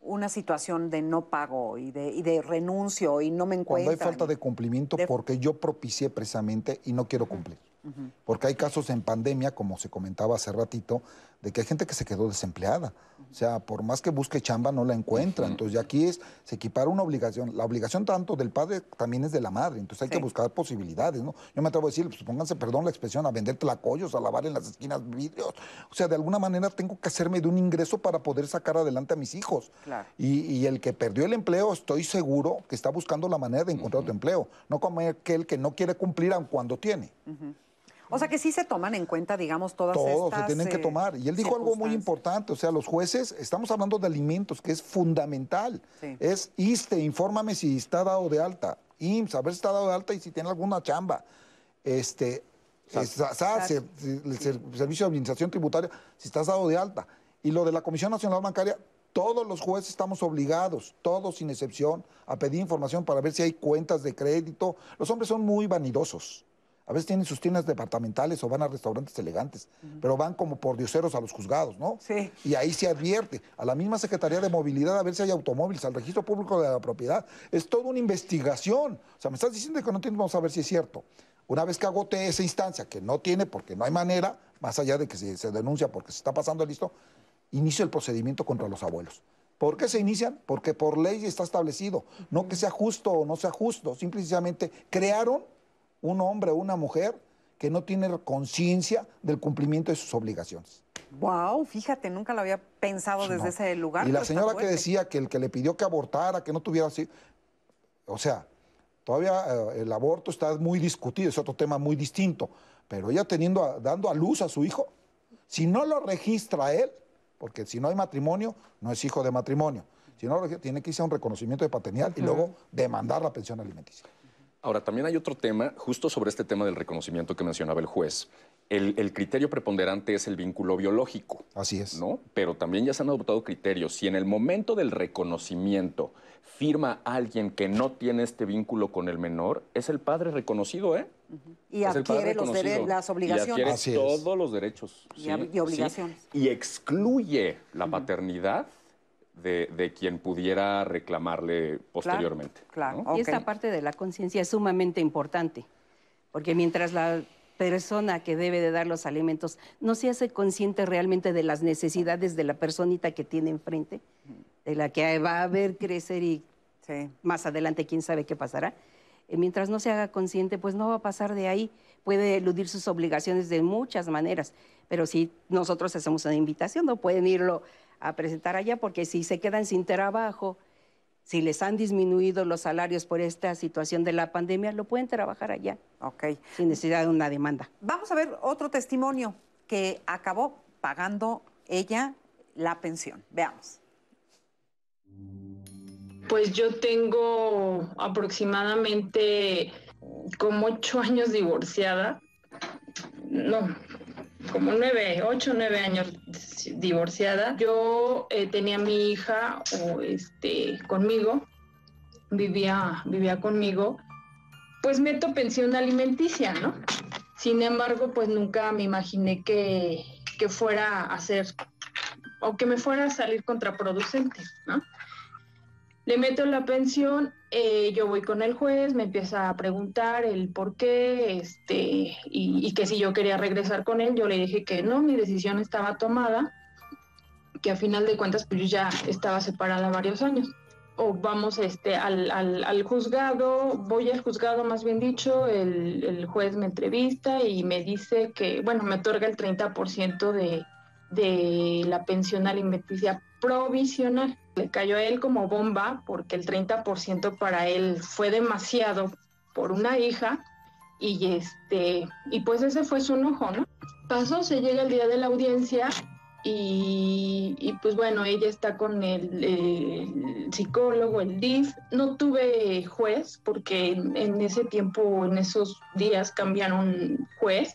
una situación de no pago y de, y de renuncio y no me encuentro? Cuando hay falta de cumplimiento de... porque yo propicié precisamente y no quiero cumplir. Uh -huh. Porque hay casos en pandemia, como se comentaba hace ratito, de que hay gente que se quedó desempleada. O sea, por más que busque chamba, no la encuentra. Entonces, ya aquí es, se equipara una obligación. La obligación tanto del padre también es de la madre. Entonces, hay sí. que buscar posibilidades, ¿no? Yo me atrevo a decir, pues pónganse, perdón la expresión, a vender tlacoyos, a lavar en las esquinas vidrios. O sea, de alguna manera tengo que hacerme de un ingreso para poder sacar adelante a mis hijos. Claro. Y, y, el que perdió el empleo, estoy seguro que está buscando la manera de encontrar otro empleo. No como aquel que no quiere cumplir aun cuando tiene. Uh -huh. O sea que sí se toman en cuenta, digamos, todas Todos estas... se tienen que tomar. Y él dijo algo muy importante, o sea, los jueces, estamos hablando de alimentos, que es fundamental. Sí. Es ISTE, infórmame si está dado de alta. IMSS, a ver si está dado de alta y si tiene alguna chamba. Este, SAS, el, el Servicio de Administración Tributaria, si estás dado de alta. Y lo de la Comisión Nacional Bancaria, todos los jueces estamos obligados, todos sin excepción, a pedir información para ver si hay cuentas de crédito. Los hombres son muy vanidosos. A veces tienen sus tiendas departamentales o van a restaurantes elegantes, uh -huh. pero van como por dioseros a los juzgados, ¿no? Sí. Y ahí se advierte a la misma Secretaría de Movilidad a ver si hay automóviles, al Registro Público de la Propiedad. Es toda una investigación. O sea, me estás diciendo que no tienes, vamos a ver si es cierto. Una vez que agote esa instancia, que no tiene porque no hay manera, más allá de que se, se denuncia porque se está pasando el listo, inicio el procedimiento contra los abuelos. ¿Por qué se inician? Porque por ley está establecido. No que sea justo o no sea justo, simplemente crearon un hombre o una mujer que no tiene conciencia del cumplimiento de sus obligaciones. Wow, fíjate, nunca lo había pensado desde no. ese lugar. Y la señora que decía que el que le pidió que abortara, que no tuviera así, o sea, todavía eh, el aborto está muy discutido, es otro tema muy distinto, pero ella teniendo, a, dando a luz a su hijo, si no lo registra él, porque si no hay matrimonio, no es hijo de matrimonio, si no, tiene que irse a un reconocimiento de paternidad uh -huh. y luego demandar la pensión alimenticia. Ahora, también hay otro tema, justo sobre este tema del reconocimiento que mencionaba el juez. El, el, criterio preponderante es el vínculo biológico. Así es. ¿no? Pero también ya se han adoptado criterios. Si en el momento del reconocimiento firma alguien que no tiene este vínculo con el menor, es el padre reconocido, ¿eh? Uh -huh. Y es adquiere los las obligaciones. Y adquiere todos los derechos. Y, ¿sí? y obligaciones. ¿sí? Y excluye la uh -huh. paternidad de, de, quien pudiera reclamarle posteriormente. Claro, ¿no? claro. Y Okay. esta parte de la conciencia es sumamente importante, porque mientras la persona que debe de dar los alimentos no se hace consciente realmente de las necesidades de la personita que tiene enfrente, de la que va a ver crecer y Sí. más adelante quién sabe qué pasará, eh, mientras no se haga consciente, pues no va a pasar de ahí, puede eludir sus obligaciones de muchas maneras, pero si nosotros hacemos una invitación, no pueden irlo a presentar allá, porque si se quedan sin trabajo, si les han disminuido los salarios por esta situación de la pandemia, lo pueden trabajar allá, Ok. sin necesidad de una demanda. Vamos a ver otro testimonio que acabó pagando ella la pensión. Veamos. Pues yo tengo aproximadamente como ocho años divorciada. No, como nueve, ocho, nueve años divorciada. Yo eh, tenía a mi hija o, este, conmigo, vivía, vivía conmigo, pues meto pensión alimenticia, ¿no? Sin embargo, pues nunca me imaginé que, que fuera a ser o que me fuera a salir contraproducente, ¿no? Le meto la pensión, eh, yo voy con el juez, me empieza a preguntar el por qué, este, y, que si yo quería regresar con él, yo le dije que no, mi decisión estaba tomada, que a final de cuentas pues yo ya estaba separada varios años. O vamos este, al, al, al juzgado, voy al juzgado más bien dicho, el, el, juez me entrevista y me dice que, bueno, me otorga el 30% de, de la pensión alimenticia provisional. Le cayó a él como bomba porque el 30% para él fue demasiado por una hija y este y pues ese fue su enojo, ¿no? Pasó, se llega el día de la audiencia y, y pues bueno, ella está con el, psicólogo, el DIF. No tuve juez porque en, en ese tiempo, en esos días cambiaron juez.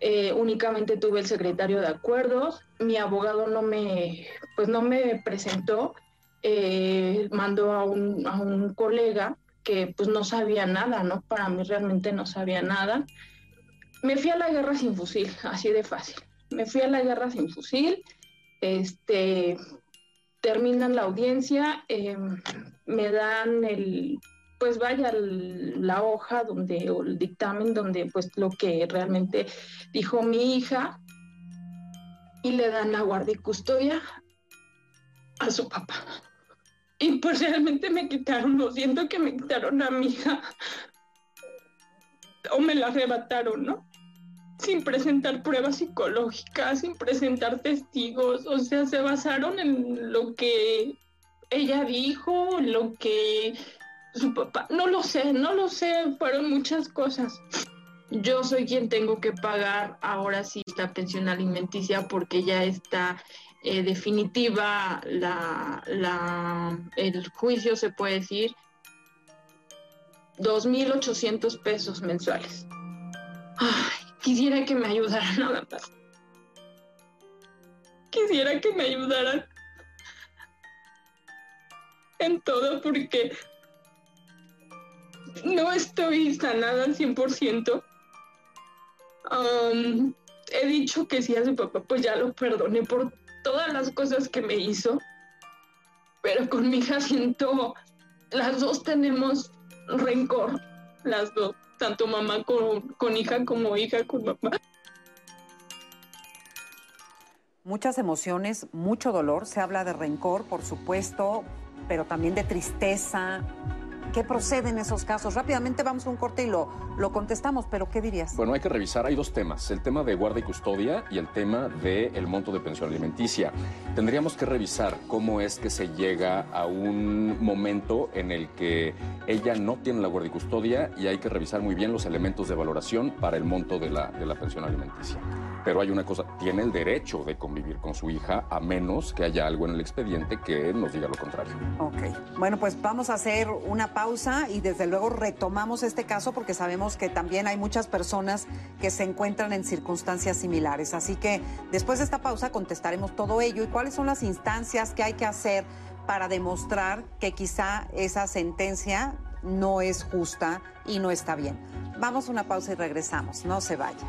Eh, únicamente tuve el secretario de acuerdos, mi abogado no me, pues no me presentó, eh, mandó a un, a un, colega que pues no sabía nada, ¿no? Para mí realmente no sabía nada. Me fui a la guerra sin fusil, así de fácil. Me fui a la guerra sin fusil, este, terminan la audiencia, eh, me dan el pues vaya la hoja donde, o el dictamen donde pues lo que realmente dijo mi hija y le dan la guardia y custodia a su papá. Y pues realmente me quitaron, lo siento que me quitaron a mi hija o me la arrebataron, ¿no? Sin presentar pruebas psicológicas, sin presentar testigos, o sea, se basaron en lo que ella dijo, lo que su papá. No lo sé, no lo sé, fueron muchas cosas. Yo soy quien tengo que pagar ahora sí esta pensión alimenticia porque ya está eh, definitiva el juicio, se puede decir, 2.800 pesos mensuales. Ay, quisiera que me ayudaran nada más. Quisiera que me ayudaran en todo porque no estoy sanada al 100%. Um, he dicho que sí a su papá, pues ya lo perdoné por todas las cosas que me hizo. Pero con mi hija siento, las dos tenemos rencor, las dos, tanto mamá con, con hija como hija con mamá. Muchas emociones, mucho dolor, se habla de rencor, por supuesto, pero también de tristeza, ¿Qué procede en esos casos? Rápidamente vamos a un corte y lo, lo contestamos, pero ¿qué dirías? Bueno, hay que revisar, hay dos temas, el tema de guarda y custodia y el tema del el monto de pensión alimenticia. Tendríamos que revisar cómo es que se llega a un momento en el que ella no tiene la guarda y custodia y hay que revisar muy bien los elementos de valoración para el monto de la, de la pensión alimenticia. Pero hay una cosa, tiene el derecho de convivir con su hija a menos que haya algo en el expediente que nos diga lo contrario. Ok, bueno, pues vamos a hacer una pausa y desde luego retomamos este caso porque sabemos que también hay muchas personas que se encuentran en circunstancias similares. Así que después de esta pausa contestaremos todo ello y cuáles son las instancias que hay que hacer para demostrar que quizá esa sentencia no es justa y no está bien. Vamos a una pausa y regresamos. No se vaya.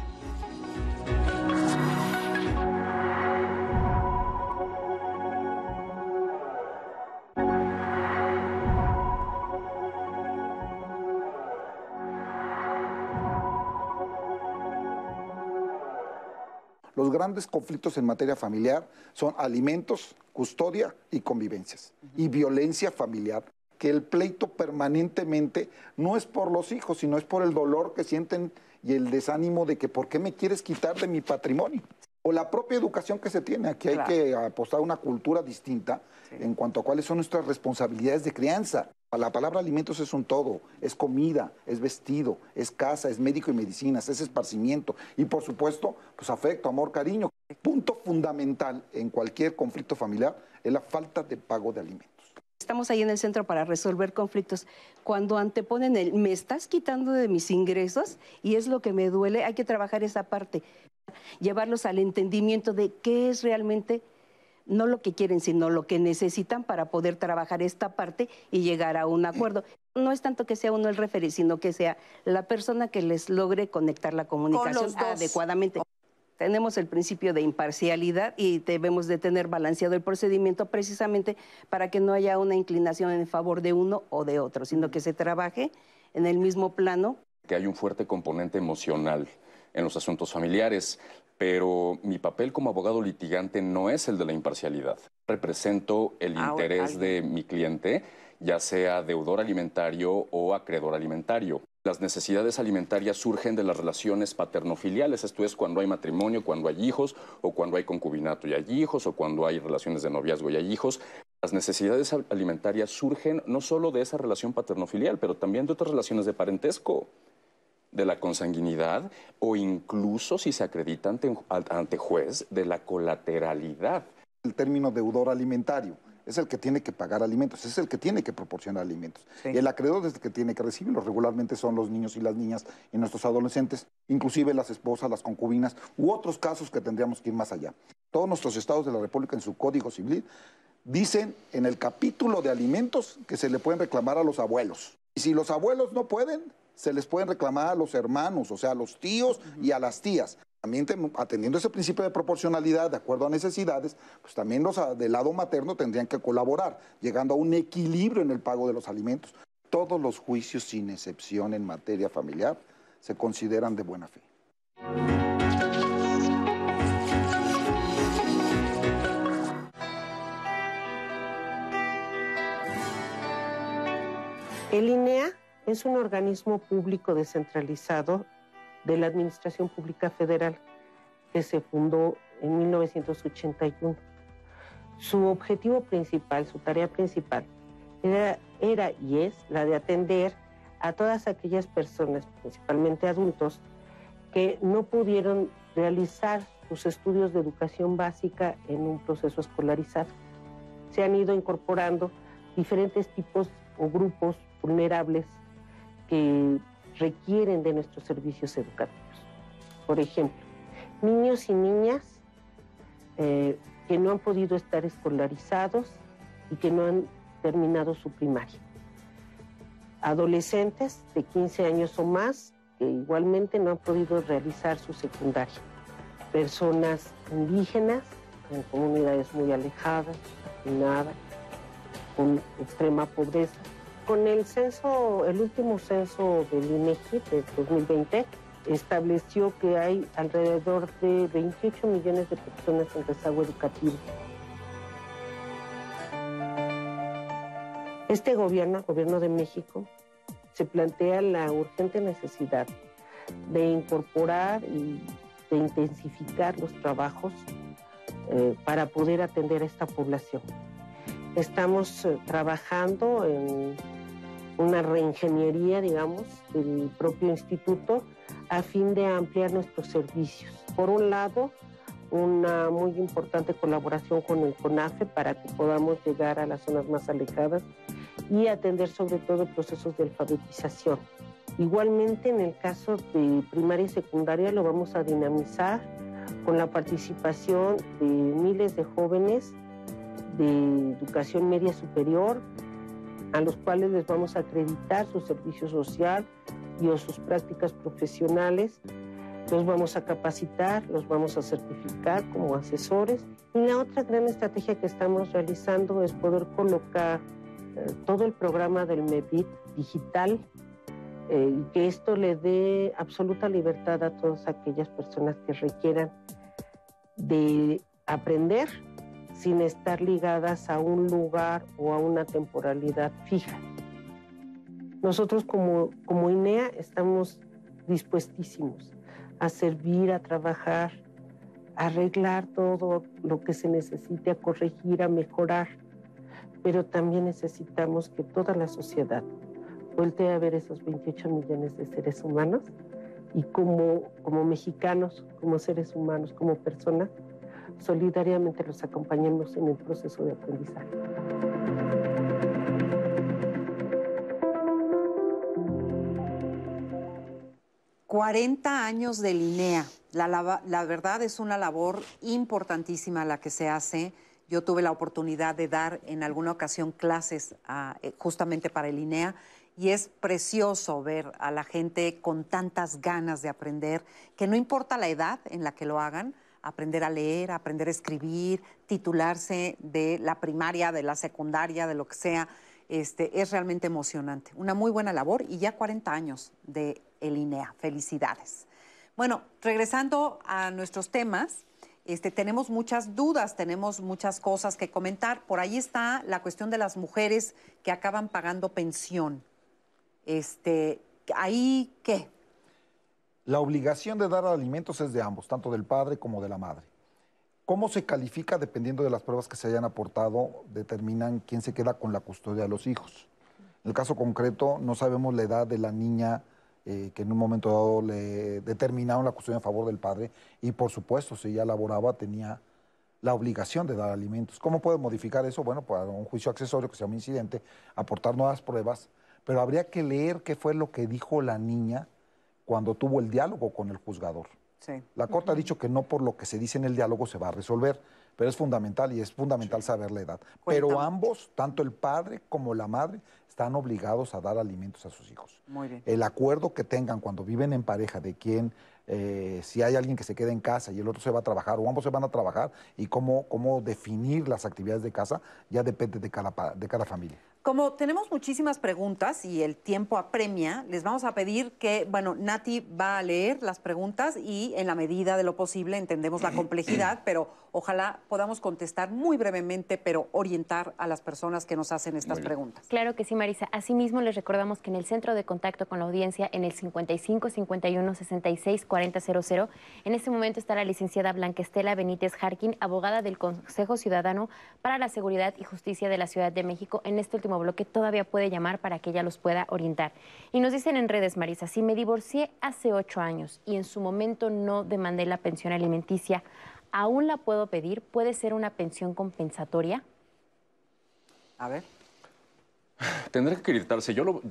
Los grandes conflictos en materia familiar son alimentos, custodia y convivencias. Y violencia familiar, que el pleito permanentemente no es por los hijos, sino es por el dolor que sienten y el desánimo de que ¿por qué me quieres quitar de mi patrimonio? O la propia educación que se tiene. Aquí hay que apostar a una cultura distinta en cuanto a cuáles son nuestras responsabilidades de crianza. La palabra alimentos es un todo, es comida, es vestido, es casa, es médico y medicinas, es esparcimiento y por supuesto, pues afecto, amor, cariño. Punto fundamental en cualquier conflicto familiar es la falta de pago de alimentos. Estamos ahí en el centro para resolver conflictos. Cuando anteponen el, me estás quitando de mis ingresos y es lo que me duele, hay que trabajar esa parte, llevarlos al entendimiento de qué es realmente no lo que quieren, sino lo que necesitan para poder trabajar esta parte y llegar a un acuerdo. No es tanto que sea uno el referir, sino que sea la persona que les logre conectar la comunicación adecuadamente. tenemos el principio de imparcialidad y debemos de tener balanceado el procedimiento precisamente para que no haya una inclinación en favor de uno o de otro, sino que se trabaje en el mismo plano. Que hay un fuerte componente emocional en los asuntos familiares, pero mi papel como abogado litigante no es el de la imparcialidad. Represento el Ah, interés de mi cliente, ya sea deudor alimentario o acreedor alimentario. Las necesidades alimentarias surgen de las relaciones paternofiliales, esto es cuando hay matrimonio, cuando hay hijos, o cuando hay concubinato y hay hijos, o cuando hay relaciones de noviazgo y hay hijos. Las necesidades al- alimentarias surgen no solo de esa relación paternofilial, pero también de otras relaciones de parentesco, de la consanguinidad, o incluso, si se acredita ante, un- ante juez, de la colateralidad. El término deudor alimentario es el que tiene que pagar alimentos, es el que tiene que proporcionar alimentos. Sí. Y el acreedor es el que tiene que recibirlos. Regularmente son los niños y las niñas y nuestros adolescentes, inclusive las esposas, las concubinas u otros casos que tendríamos que ir más allá. Todos nuestros estados de la República en su Código Civil dicen en el capítulo de alimentos que se le pueden reclamar a los abuelos. Y si los abuelos no pueden, se les pueden reclamar a los hermanos, o sea, a los tíos y a las tías. También atendiendo ese principio de proporcionalidad de acuerdo a necesidades, pues también los ah, del lado materno tendrían que colaborar, llegando a un equilibrio en el pago de los alimentos. Todos los juicios, sin excepción en materia familiar, se consideran de buena fe. El INEA es un organismo público descentralizado de la Administración Pública Federal que se fundó en 1981. Su objetivo principal, su tarea principal, era, y es la de atender a todas aquellas personas, principalmente adultos, que no pudieron realizar sus estudios de educación básica en un proceso escolarizado. Se han ido incorporando diferentes tipos o grupos vulnerables que requieren de nuestros servicios educativos. Por ejemplo, niños y niñas eh, que no han podido estar escolarizados y que no han terminado su primaria. Adolescentes de 15 años o más que igualmente no han podido realizar su secundaria. Personas indígenas en comunidades muy alejadas, nada, con extrema pobreza. Con el censo, el último censo del INEGI de 2020 estableció que hay alrededor de 28 millones de personas en rezago educativo. Este gobierno, gobierno de México, se plantea la urgente necesidad de incorporar y de intensificar los trabajos eh, para poder atender a esta población. Estamos eh, trabajando en una reingeniería, digamos, del propio instituto a fin de ampliar nuestros servicios. Por un lado, una muy importante colaboración con el CONAFE para que podamos llegar a las zonas más alejadas y atender sobre todo procesos de alfabetización. Igualmente, en el caso de primaria y secundaria, lo vamos a dinamizar con la participación de miles de jóvenes de educación media superior, a los cuales les vamos a acreditar su servicio social y o sus prácticas profesionales. Los vamos a capacitar, los vamos a certificar como asesores. Y la otra gran estrategia que estamos realizando es poder colocar eh, todo el programa del MEDIT digital eh, y que esto le dé absoluta libertad a todas aquellas personas que requieran de aprender sin estar ligadas a un lugar o a una temporalidad fija. Nosotros como, como INEA estamos dispuestísimos a servir, a trabajar, a arreglar todo lo que se necesite, a corregir, a mejorar, pero también necesitamos que toda la sociedad voltee a ver esos 28 millones de seres humanos y como, como mexicanos, como seres humanos, como personas, solidariamente los acompañemos en el proceso de aprendizaje. 40 años de Linea. La, la verdad es una labor importantísima la que se hace Yo tuve la oportunidad de dar en alguna ocasión clases eh, justamente para el INEA y es precioso ver a la gente con tantas ganas de aprender, que no importa la edad en la que lo hagan, aprender a leer, aprender a escribir, titularse de la primaria, de la secundaria, de lo que sea, este, es realmente emocionante. Una muy buena labor y ya 40 años de el INEA. Felicidades. Bueno, regresando a nuestros temas, este, tenemos muchas dudas, tenemos muchas cosas que comentar. Por ahí está la cuestión de las mujeres que acaban pagando pensión. Este, ¿Ahí qué? La obligación de dar alimentos es de ambos, tanto del padre como de la madre. ¿Cómo se califica? Dependiendo de las pruebas que se hayan aportado, determinan quién se queda con la custodia de los hijos. En el caso concreto, no sabemos la edad de la niña eh, que en un momento dado le determinaron la custodia en favor del padre y por supuesto si ella laboraba tenía la obligación de dar alimentos. ¿Cómo puede modificar eso? Bueno, pues un juicio accesorio que se llama incidente, aportar nuevas pruebas, pero habría que leer qué fue lo que dijo la niña cuando tuvo el diálogo con el juzgador. La Corte ha dicho que no por lo que se dice en el diálogo se va a resolver, pero es fundamental y es fundamental saber la edad. Pero ambos, tanto el padre como la madre, están obligados a dar alimentos a sus hijos. Muy bien. El acuerdo que tengan cuando viven en pareja de quién, eh, si hay alguien que se queda en casa y el otro se va a trabajar o ambos se van a trabajar y cómo, cómo definir las actividades de casa, ya depende de cada, de cada familia. Como tenemos muchísimas preguntas y el tiempo apremia, les vamos a pedir que, bueno, Nati va a leer las preguntas y en la medida de lo posible entendemos la complejidad, pero ojalá podamos contestar muy brevemente, pero orientar a las personas que nos hacen estas preguntas. Claro que sí, Marisa. Asimismo, les recordamos que en el centro de contacto con la audiencia, en el 55 51 66 40 00, en este momento está la licenciada Blanca Estela Benítez Jarquín, abogada del Consejo Ciudadano para la Seguridad y Justicia de la Ciudad de México. En este último bloque todavía puede llamar para que ella los pueda orientar. Y nos dicen en redes, Marisa, si me divorcié hace ocho años y en su momento no demandé la pensión alimenticia, ¿aún la puedo pedir? ¿Puede ser una pensión compensatoria? A ver. Tendré que acreditarse. Yo lo,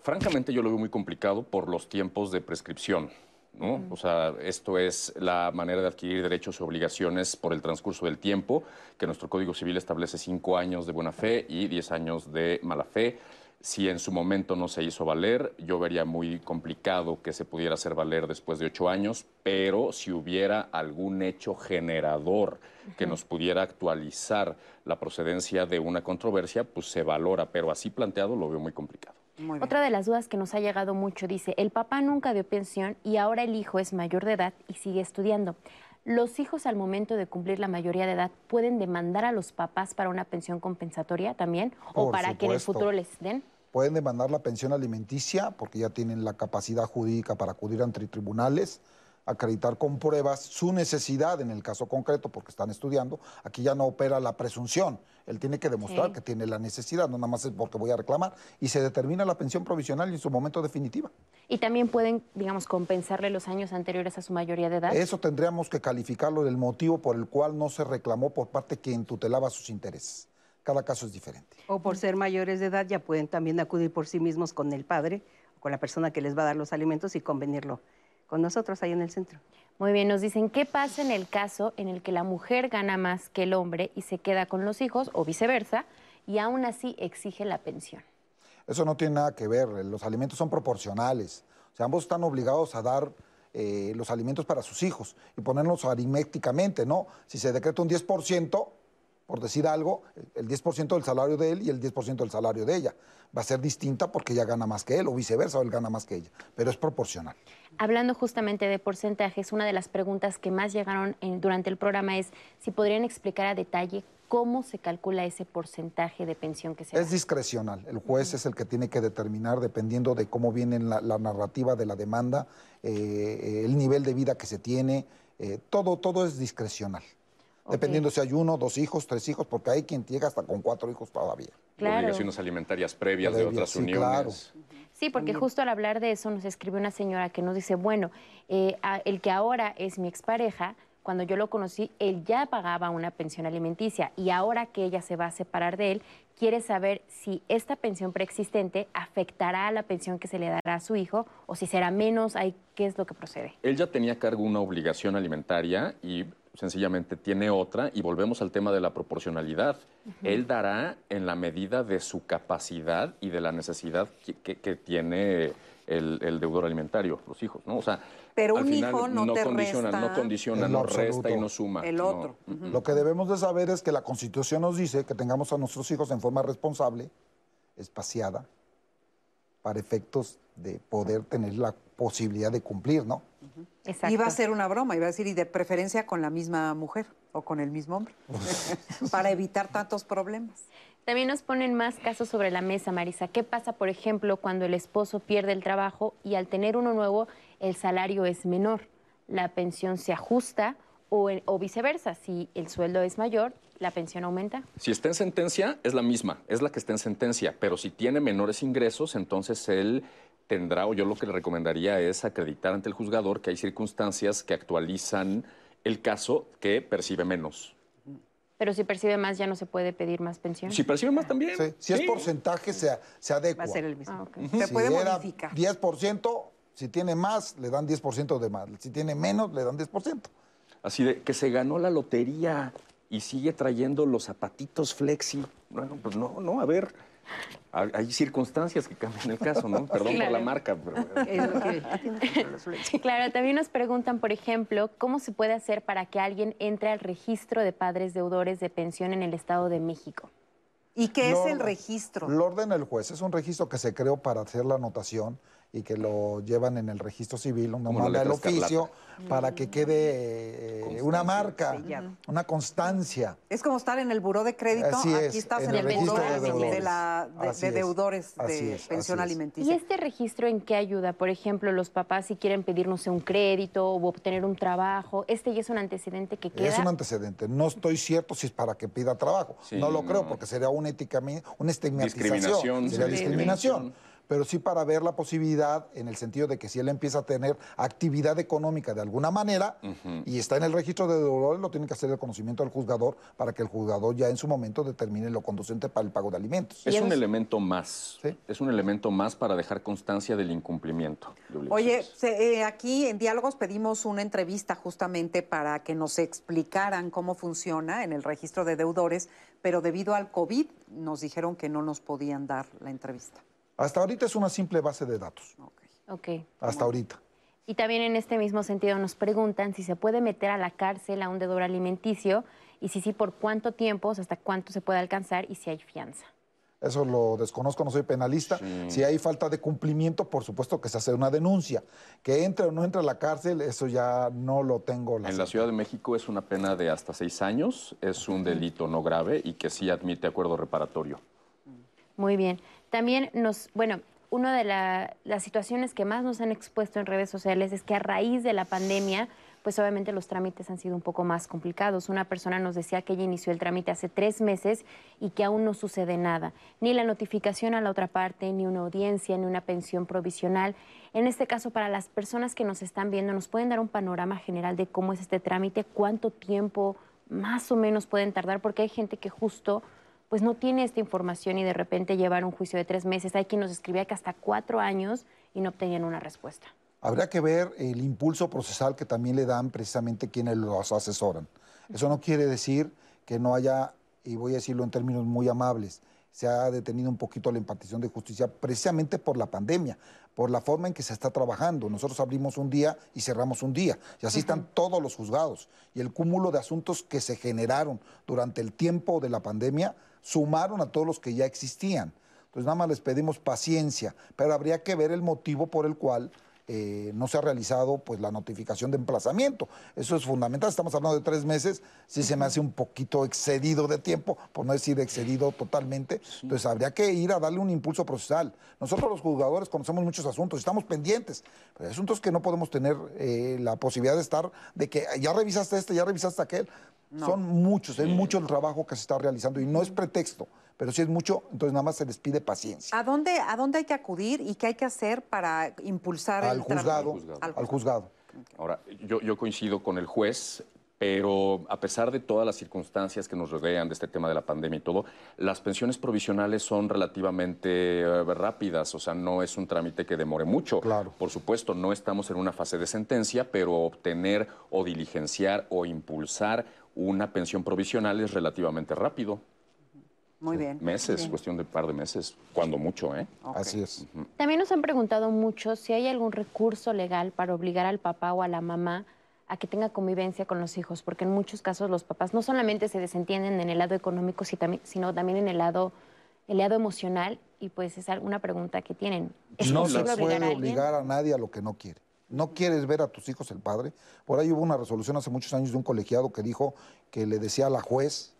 francamente, yo lo veo muy complicado por los tiempos de prescripción. ¿no? O sea, esto es la manera de adquirir derechos y obligaciones por el transcurso del tiempo, que nuestro Código Civil establece cinco años de buena fe y diez años de mala fe. Si en su momento no se hizo valer, yo vería muy complicado que se pudiera hacer valer después de ocho años, pero si hubiera algún hecho generador que nos pudiera actualizar la procedencia de una controversia, pues se valora, pero así planteado lo veo muy complicado. Otra de las dudas que nos ha llegado mucho dice, el papá nunca dio pensión y ahora el hijo es mayor de edad y sigue estudiando. ¿Los hijos al momento de cumplir la mayoría de edad pueden demandar a los papás para una pensión compensatoria también o para que en el futuro les den? Pueden demandar la pensión alimenticia porque ya tienen la capacidad jurídica para acudir ante tribunales acreditar con pruebas su necesidad en el caso concreto porque están estudiando. Aquí ya no opera la presunción. Él tiene que demostrar que tiene la necesidad, no nada más es porque voy a reclamar. Y se determina la pensión provisional y en su momento definitiva. ¿Y también pueden, digamos, compensarle los años anteriores a su mayoría de edad? Eso tendríamos que calificarlo del motivo por el cual no se reclamó por parte de quien tutelaba sus intereses. Cada caso es diferente. O por ser mayores de edad ya pueden también acudir por sí mismos con el padre o con la persona que les va a dar los alimentos y convenirlo con nosotros ahí en el centro. Muy bien, nos dicen, ¿qué pasa en el caso en el que la mujer gana más que el hombre y se queda con los hijos o viceversa y aún así exige la pensión? Eso no tiene nada que ver, los alimentos son proporcionales, o sea, ambos están obligados a dar eh, los alimentos para sus hijos y ponerlos aritméticamente, ¿no? Si se decreta un 10%, por decir algo, el 10% del salario de él y el 10% del salario de ella. Va a ser distinta porque ella gana más que él o viceversa, o él gana más que ella, pero es proporcional. Hablando justamente de porcentajes, una de las preguntas que más llegaron durante el programa es si podrían explicar a detalle cómo se calcula ese porcentaje de pensión que se Es discrecional. El juez es el que tiene que determinar, dependiendo de cómo viene la, narrativa de la demanda, eh, el nivel de vida que se tiene, eh, todo, todo es discrecional. Dependiendo si hay uno, dos hijos, tres hijos, porque hay quien llega hasta con cuatro hijos todavía. Obligaciones alimentarias previas de otras sí, uniones. Claro. Sí, porque justo al hablar de eso nos escribe una señora que nos dice, bueno, eh, el que ahora es mi expareja, cuando yo lo conocí, él ya pagaba una pensión alimenticia y ahora que ella se va a separar de él, quiere saber si esta pensión preexistente afectará a la pensión que se le dará a su hijo o si será menos, ¿qué es lo que procede? Él ya tenía cargo una obligación alimentaria y sencillamente tiene otra y volvemos al tema de la proporcionalidad. Él dará en la medida de su capacidad y de la necesidad que, que- que tiene el, el deudor alimentario, los hijos, ¿no? O sea, Pero al un final hijo no te condiciona, resta- no condiciona, no resta y no suma. El no. otro. Lo que debemos de saber es que la Constitución nos dice que tengamos a nuestros hijos en forma responsable, espaciada, para efectos de poder tener la posibilidad de cumplir, ¿no? Exacto. Iba a ser una broma, iba a decir, y de preferencia con la misma mujer o con el mismo hombre, para evitar tantos problemas. También nos ponen más casos sobre la mesa, Marisa. ¿Qué pasa, por ejemplo, cuando el esposo pierde el trabajo y al tener uno nuevo el salario es menor? La pensión se ajusta o, o viceversa. Si el sueldo es mayor, la pensión aumenta. Si está en sentencia, es la misma, es la que está en sentencia, pero si tiene menores ingresos, entonces él tendrá, o yo lo que le recomendaría es acreditar ante el juzgador que hay circunstancias que actualizan el caso que percibe menos. Pero si percibe más, ya no se puede pedir más pensión. Si percibe más también. Sí, Si es porcentaje, se, se adecua. Va a ser el mismo. Ah. Se Si puede era modificar. 10%, si tiene más, le dan 10% de más. Si tiene menos, le dan 10%. Así de que se ganó la lotería y sigue trayendo los zapatitos flexi. Bueno, pues no, no, a ver. Hay circunstancias que cambian el caso, ¿no? Perdón por Claro. la marca, pero... Es lo que. Claro, también nos preguntan, por ejemplo, cómo se puede hacer para que alguien entre al registro de padres deudores de pensión en el Estado de México. ¿Y qué Lo- es el registro? Lo ordena el juez. Es un registro que se creó para hacer la anotación y que lo llevan en el registro civil, uno Como la manda oficio para que quede eh, una marca, una constancia. Es como estar en el buró de crédito. Así es, Aquí estás en el el buró registro de, de deudores. la- de- es, deudores de es, pensión es. ¿Y alimenticia. este registro en qué ayuda? Por ejemplo, los papás si quieren pedir, no sé, un crédito o obtener un trabajo, este ya es un antecedente que queda. Es un antecedente. No estoy cierto si es para que pida trabajo. Sí, no lo creo no. porque sería una, eticami- una estigmatización. Discriminación, Sería sí, discriminación. discriminación. Pero sí para ver la posibilidad en el sentido de que si él empieza a tener actividad económica de alguna manera y está en el registro de deudores, lo tiene que hacer el conocimiento del juzgador para que el juzgador ya en su momento determine lo conducente para el pago de alimentos. Es un elemento más. Sí. Es un elemento más para dejar constancia del incumplimiento. de Oye, se- eh, aquí en Diálogos pedimos una entrevista justamente para que nos explicaran cómo funciona en el registro de deudores, pero debido al COVID nos dijeron que no nos podían dar la entrevista. Hasta ahorita es una simple base de datos. Ok. Ok. Hasta ahorita. Y también en este mismo sentido nos preguntan si se puede meter a la cárcel a un deudor alimenticio y si sí, por cuánto tiempo, o sea, hasta cuánto se puede alcanzar y si hay fianza. Eso lo desconozco, no soy penalista. Si hay falta de cumplimiento, por supuesto que se hace una denuncia. Que entre o no entre a la cárcel, eso ya no lo tengo. En la. Ciudad de México es una pena de hasta seis años, es un delito no grave y que sí admite acuerdo reparatorio. Muy bien. También nos, bueno, una de la- las situaciones que más nos han expuesto en redes sociales es que a raíz de la pandemia, pues obviamente los trámites han sido un poco más complicados. Una persona nos decía que ella inició el trámite hace tres meses y que aún no sucede nada. Ni la notificación a la otra parte, ni una audiencia, ni una pensión provisional. En este caso, para las personas que nos están viendo, ¿nos pueden dar un panorama general de cómo es este trámite? ¿Cuánto tiempo más o menos pueden tardar? Porque hay gente que justo pues no tiene esta información y de repente llevar un juicio de tres meses. Hay quien nos escribía que hasta cuatro años y no obtenían una respuesta. Habría que ver el impulso procesal que también le dan precisamente quienes los asesoran. Eso no quiere decir que no haya, y voy a decirlo en términos muy amables, se ha detenido un poquito la impartición de justicia precisamente por la pandemia, por la forma en que se está trabajando. Nosotros abrimos un día y cerramos un día, y así están todos los juzgados. Y el cúmulo de asuntos que se generaron durante el tiempo de la pandemia sumaron a todos los que ya existían. Entonces nada más les pedimos paciencia, pero habría que ver el motivo por el cual eh, no se ha realizado pues la notificación de emplazamiento. Eso es fundamental. Estamos hablando de tres meses, sí se me hace un poquito excedido de tiempo, por no decir excedido totalmente. Entonces habría que ir a darle un impulso procesal. Nosotros los juzgadores conocemos muchos asuntos, estamos pendientes, pero hay asuntos que no podemos tener eh, la posibilidad de estar, de que ya revisaste este, ya revisaste aquel. Son muchos, es mucho el trabajo que se está realizando y no es pretexto, pero sí es mucho, entonces nada más se les pide paciencia. ¿A dónde, ¿A dónde hay que acudir y qué hay que hacer para impulsar Al el trámite? juzgado, Al al juzgado. Ahora, yo, yo coincido con el juez. Pero a pesar de todas las circunstancias que nos rodean de este tema de la pandemia y todo, las pensiones provisionales son relativamente eh, rápidas, o sea, no es un trámite que demore mucho. Claro. Por supuesto, no estamos en una fase de sentencia, pero obtener o diligenciar o impulsar una pensión provisional es relativamente rápido. Muy bien. Meses, Bien. cuestión de un par de meses, cuando mucho, ¿eh? Así es. También nos han preguntado mucho si hay algún recurso legal para obligar al papá o a la mamá a que tenga convivencia con los hijos, porque en muchos casos los papás no solamente se desentienden en el lado económico, sino también en el lado, el lado emocional, y pues es alguna pregunta que tienen. ¿Es no se puede obligar a obligar a nadie a lo que no quiere. No quieres ver a tus hijos el padre. Por ahí hubo una resolución hace muchos años de un colegiado que dijo que le decía a la juez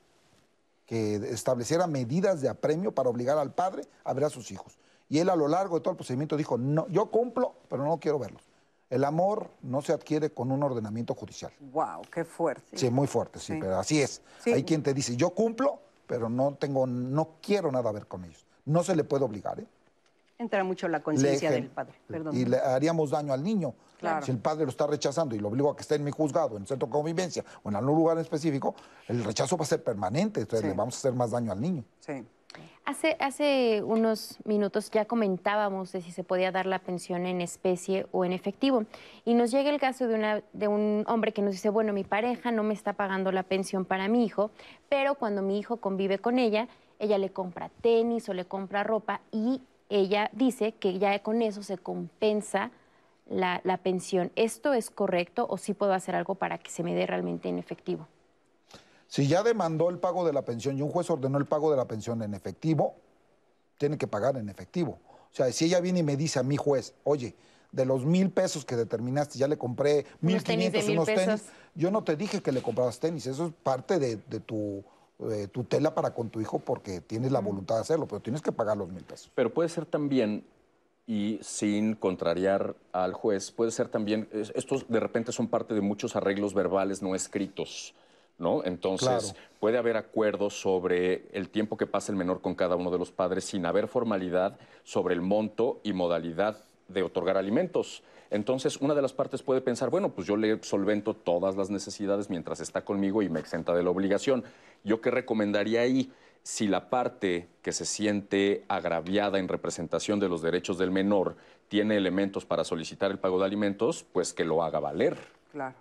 que estableciera medidas de apremio para obligar al padre a ver a sus hijos. Y él a lo largo de todo el procedimiento dijo, no, yo cumplo, pero no quiero verlos. El amor no se adquiere con un ordenamiento judicial. Wow, qué fuerte. Sí, muy fuerte, sí, Sí. pero así es. Sí. Hay quien te dice, yo cumplo, pero no tengo, no quiero nada ver con ellos. No se le puede obligar, ¿eh? Entra mucho la conciencia del padre. Perdón. Y le haríamos daño al niño. Claro. Si el padre lo está rechazando y lo obligo a que esté en mi juzgado, en el centro de convivencia o en algún lugar en específico, el rechazo va a ser permanente. Entonces Sí. le vamos a hacer más daño al niño. Sí. Hace, hace unos minutos ya comentábamos de si se podía dar la pensión en especie o en efectivo. Y nos llega el caso de, una, de un hombre que nos dice, bueno, mi pareja no me está pagando la pensión para mi hijo, pero cuando mi hijo convive con ella, ella le compra tenis o le compra ropa y ella dice que ya con eso se compensa la, la pensión. ¿Esto es correcto o sí puedo hacer algo para que se me dé realmente en efectivo? Si ya demandó el pago de la pensión y un juez ordenó el pago de la pensión en efectivo, tiene que pagar en efectivo. O sea, si ella viene y me dice a mi juez, oye, de los mil pesos que determinaste, ya le compré mil Unos tenis quinientos, unos tenis. Yo no te dije que le comprabas tenis, eso es parte de, de tu eh, tutela para con tu hijo porque tienes la voluntad de hacerlo, pero tienes que pagar los mil pesos. Pero puede ser también, y sin contrariar al juez, puede ser también, es- estos de repente son parte de muchos arreglos verbales no escritos, ¿no? Entonces, Claro. puede haber acuerdos sobre el tiempo que pasa el menor con cada uno de los padres sin haber formalidad sobre el monto y modalidad de otorgar alimentos. Entonces, una de las partes puede pensar, bueno, pues yo le solvento todas las necesidades mientras está conmigo y me exenta de la obligación. Yo qué recomendaría ahí, si la parte que se siente agraviada en representación de los derechos del menor tiene elementos para solicitar el pago de alimentos, pues que lo haga valer. Claro.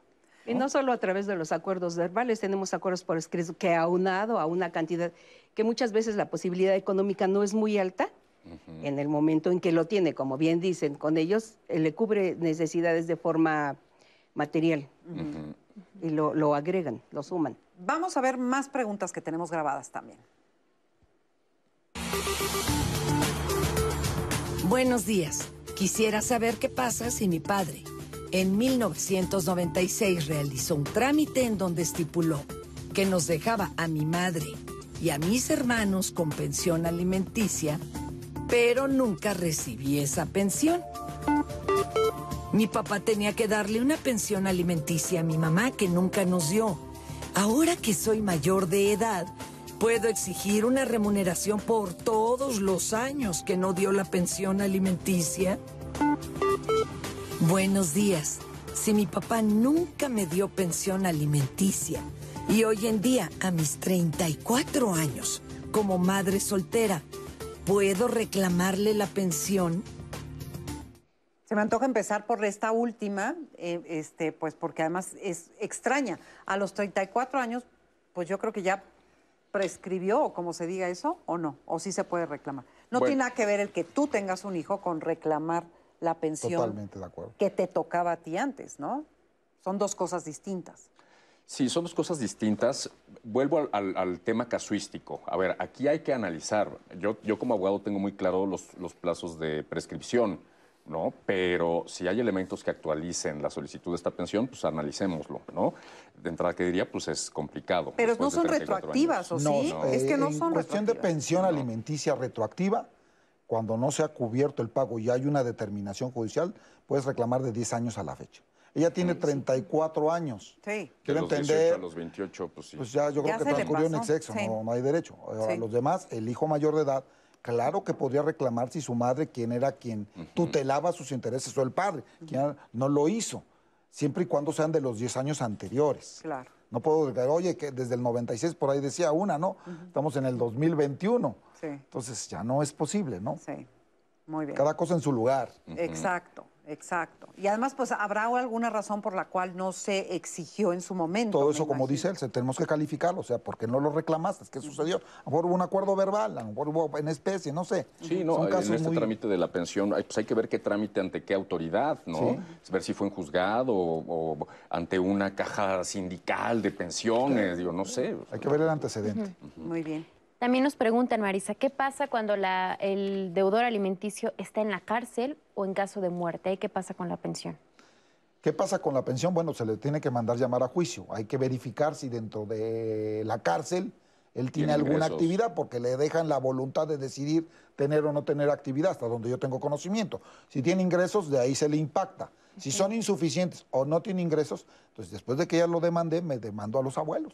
Y no solo a través de los acuerdos verbales, tenemos acuerdos por escrito que aunado a una cantidad que muchas veces la posibilidad económica no es muy alta, en el momento en que lo tiene, como bien dicen, con ellos eh, le cubre necesidades de forma material y lo, lo agregan, lo suman. Vamos a ver más preguntas que tenemos grabadas también. Buenos días. Quisiera saber qué pasa si mi padre en 1996 realizó un trámite en donde estipuló que nos dejaba a mi madre y a mis hermanos con pensión alimenticia, pero nunca recibí esa pensión. Mi papá tenía que darle una pensión alimenticia a mi mamá que nunca nos dio. Ahora que soy mayor de edad, puedo exigir una remuneración por todos los años que no dio la pensión alimenticia. Buenos días. Si mi papá nunca me dio pensión alimenticia y hoy en día, a mis 34 años, como madre soltera, ¿puedo reclamarle la pensión? Se me antoja empezar por esta última, eh, este, pues porque además es extraña. A los 34 años, pues yo creo que ya prescribió, o como se diga eso, o no, o sí se puede reclamar. No Bueno. tiene nada que ver el que tú tengas un hijo con reclamar la pensión Totalmente de acuerdo. que te tocaba a ti antes, ¿no? Son dos cosas distintas. Sí, son dos cosas distintas. Vuelvo al, al- al tema casuístico. A ver, aquí hay que analizar. Yo, yo como abogado tengo muy claro los, los plazos de prescripción, ¿no? Pero si hay elementos que actualicen la solicitud de esta pensión, pues analicémoslo, ¿no? De entrada que diría, pues es complicado. Pero no son 34 retroactivas, ¿o sí? Es que no en son cuestión de pensión alimenticia retroactiva, cuando no se ha cubierto el pago y hay una determinación judicial, puedes reclamar de 10 años a la fecha. Ella tiene 34 años. Sí. Quiero los 18 entender, a los 28, pues sí. pues ya yo Ya creo que transcurrió en pasó, exceso, sí. no, no hay derecho. Sí. los demás, el hijo mayor de edad, claro que podría reclamar si su madre, quien era quien tutelaba sus intereses, o el padre, quien no lo hizo, siempre y cuando sean de los 10 años anteriores. Claro. No puedo decir, oye, que desde el 96 por ahí decía una, ¿no? Estamos en el 2021. Sí. Entonces ya no es posible, ¿no? Sí, muy bien. Cada cosa en su lugar. Exacto, exacto. Y además, pues, ¿habrá alguna razón por la cual no se exigió en su momento? Todo eso, como imagino? dice él, se- tenemos que calificarlo. O sea, ¿por qué no lo reclamaste? ¿Qué sucedió? A lo mejor hubo un acuerdo verbal, a lo mejor hubo en especie, no sé. Sí, no, Son en este muy- trámite de la pensión hay, pues hay que ver qué trámite ante qué autoridad, ¿no? Sí. Ver si fue en juzgado o, o ante una caja sindical de pensiones, digo, no sé. Hay que ver el antecedente. Muy bien. También nos preguntan, Marisa, ¿qué pasa cuando la- el deudor alimenticio está en la cárcel o en caso de muerte? ¿Y qué pasa con la pensión? ¿Qué pasa con la pensión? Bueno, se le tiene que mandar llamar a juicio. Hay que verificar si dentro de la cárcel él tiene Tiene alguna ingresos. actividad, porque le dejan la voluntad de decidir tener o no tener actividad, hasta donde yo tengo conocimiento. Si tiene ingresos, de ahí se le impacta. Si son insuficientes o no tiene ingresos, entonces después de que ya lo demandé, me demando a los abuelos.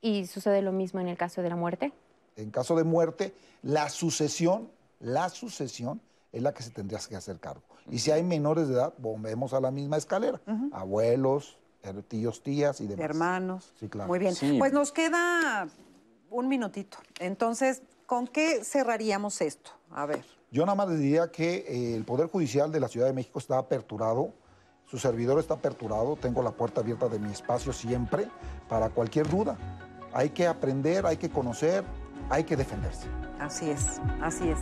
¿Y sucede lo mismo en el caso de la muerte? En caso de muerte, la sucesión, la sucesión es la que se tendría que hacer cargo. Y si hay menores de edad, volvemos a la misma escalera. Abuelos, tíos, tías y demás. Hermanos. Sí, claro. Muy bien. Sí. Pues nos queda un minutito. Entonces, ¿con qué cerraríamos esto? A ver. Yo nada más les diría que eh, el Poder Judicial de la Ciudad de México está aperturado, su servidor está aperturado, tengo la puerta abierta de mi espacio siempre para cualquier duda. Hay que aprender, hay que conocer, hay que defenderse. Así es, así es.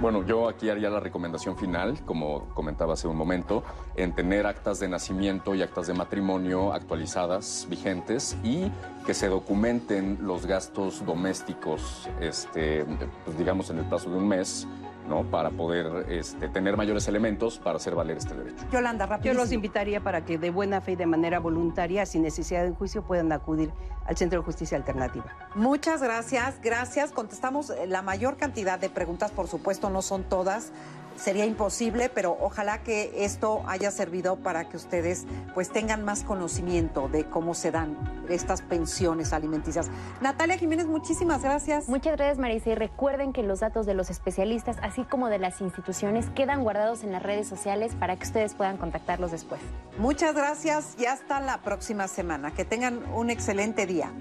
Bueno, yo aquí haría la recomendación final, como comentaba hace un momento, en tener actas de nacimiento y actas de matrimonio actualizadas, vigentes, y que se documenten los gastos domésticos, este, pues digamos en el plazo de un mes, ¿no? Para poder este, tener mayores elementos para hacer valer este derecho. Yolanda, Yo rapidísimo. los invitaría para que de buena fe y de manera voluntaria, sin necesidad de juicio, puedan acudir al Centro de Justicia Alternativa. Muchas gracias, gracias. Contestamos eh, la mayor cantidad de preguntas, por supuesto, no son todas. Sería imposible, pero ojalá que esto haya servido para que ustedes pues tengan más conocimiento de cómo se dan estas pensiones alimenticias. Natalia Jiménez, muchísimas gracias. Muchas gracias, Marisa. Y recuerden que los datos de los especialistas, así como de las instituciones, quedan guardados en las redes sociales para que ustedes puedan contactarlos después. Muchas gracias y hasta la próxima semana. Que tengan un excelente día.